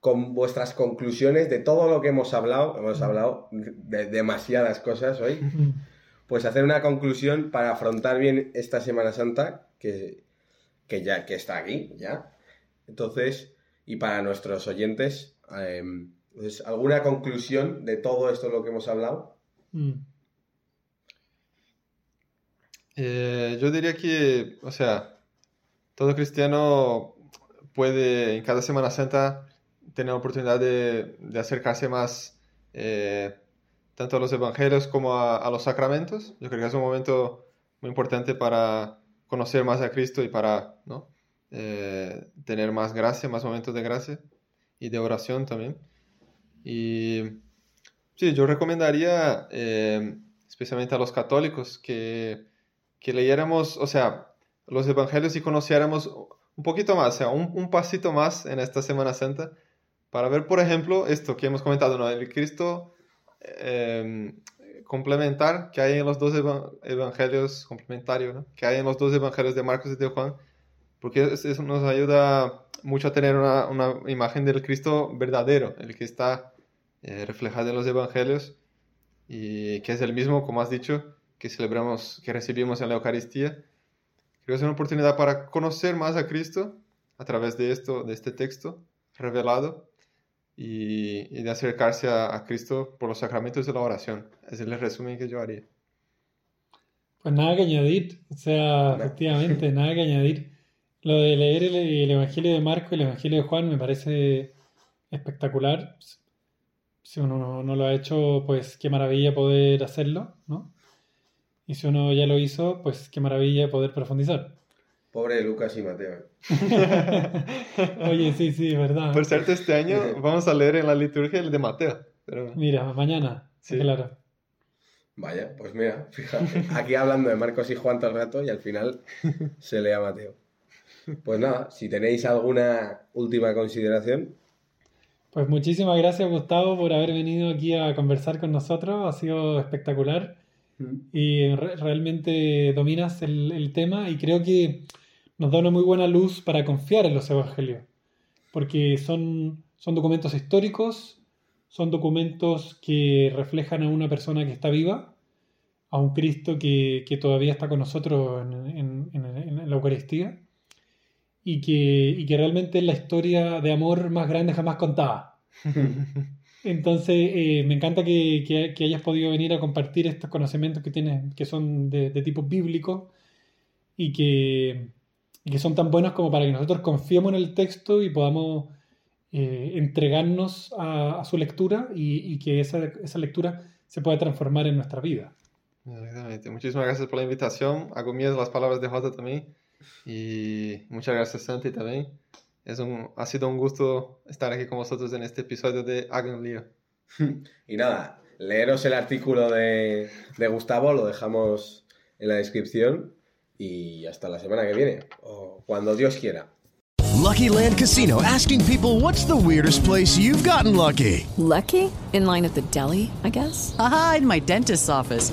con vuestras conclusiones de todo lo que hemos hablado, hemos hablado de demasiadas cosas hoy, pues hacer una conclusión para afrontar bien esta Semana Santa que, que ya que está aquí, ya. Entonces, y para nuestros oyentes, eh, pues, ¿alguna conclusión de todo esto lo que hemos hablado? Mm. Eh, yo diría que, o sea, todo cristiano puede en cada Semana Santa tener la oportunidad de, de acercarse más eh, tanto a los evangelios como a los sacramentos. Yo creo que es un momento muy importante para conocer más a Cristo y para ¿no? Eh, tener más gracia, más momentos de gracia y de oración también. Y sí, yo recomendaría eh, especialmente a los católicos que, que leyéramos, o sea, los evangelios y conociéramos un poquito más, o sea, un, un pasito más en esta Semana Santa para ver, por ejemplo, esto que hemos comentado, ¿no? El Cristo eh, complementar que hay en los dos eva- evangelios, complementario. Que hay en los dos evangelios de Marcos y de Juan, porque es- eso nos ayuda mucho a tener una, una imagen del Cristo verdadero, el que está eh, reflejado en los evangelios y que es el mismo, como has dicho, que celebramos, que recibimos en la Eucaristía. Creo que es una oportunidad para conocer más a Cristo a través de esto, de este texto revelado y, y de acercarse a, a Cristo por los sacramentos de la oración. Ese es el resumen que yo haría. Pues nada que añadir, o sea, efectivamente, nada que añadir. Lo de leer el, el Evangelio de Marco y el Evangelio de Juan me parece espectacular. Si uno no, no lo ha hecho, pues qué maravilla poder hacerlo, ¿no? Y si uno ya lo hizo, pues qué maravilla poder profundizar. Pobre Lucas y Mateo. Oye, sí, sí, verdad. Por cierto, este año vamos a leer en la liturgia el de Mateo. Pero... Mira, mañana, Sí. claro. Vaya, pues mira, fíjate, aquí hablando de Marcos y Juan todo el rato y al final se lee a Mateo. Pues nada, si tenéis alguna última consideración, Pues muchísimas gracias, Gustavo, por haber venido aquí a conversar con nosotros. Ha sido espectacular. Y re- realmente dominas el, tema y creo que nos da una muy buena luz para confiar en los evangelios, porque son, son documentos históricos, son documentos que reflejan a una persona que está viva, a un Cristo que, que todavía está con nosotros en, en- en- en la Eucaristía y que, y que realmente es la historia de amor más grande jamás contada. Entonces, eh, me encanta que, que- que hayas podido venir a compartir estos conocimientos que tienes, que son de, de tipo bíblico y que, y que son tan buenos como para que nosotros confiemos en el texto y podamos eh, entregarnos a, a su lectura y, y que esa, esa lectura se pueda transformar en nuestra vida. Exactamente. Muchísimas gracias por la invitación. Hago mías las palabras de Jota también. Y muchas gracias, Santi, también. Es un, ha sido un gusto estar aquí con vosotros en este episodio de Hagan Lío. Y nada, leeros el artículo de, de Gustavo, lo dejamos en la descripción. Y hasta la semana que viene, o cuando Dios quiera. Lucky Land Casino asking people what's the weirdest place you've gotten lucky? Lucky? In line at the deli, I guess? Aha, in my dentist's office.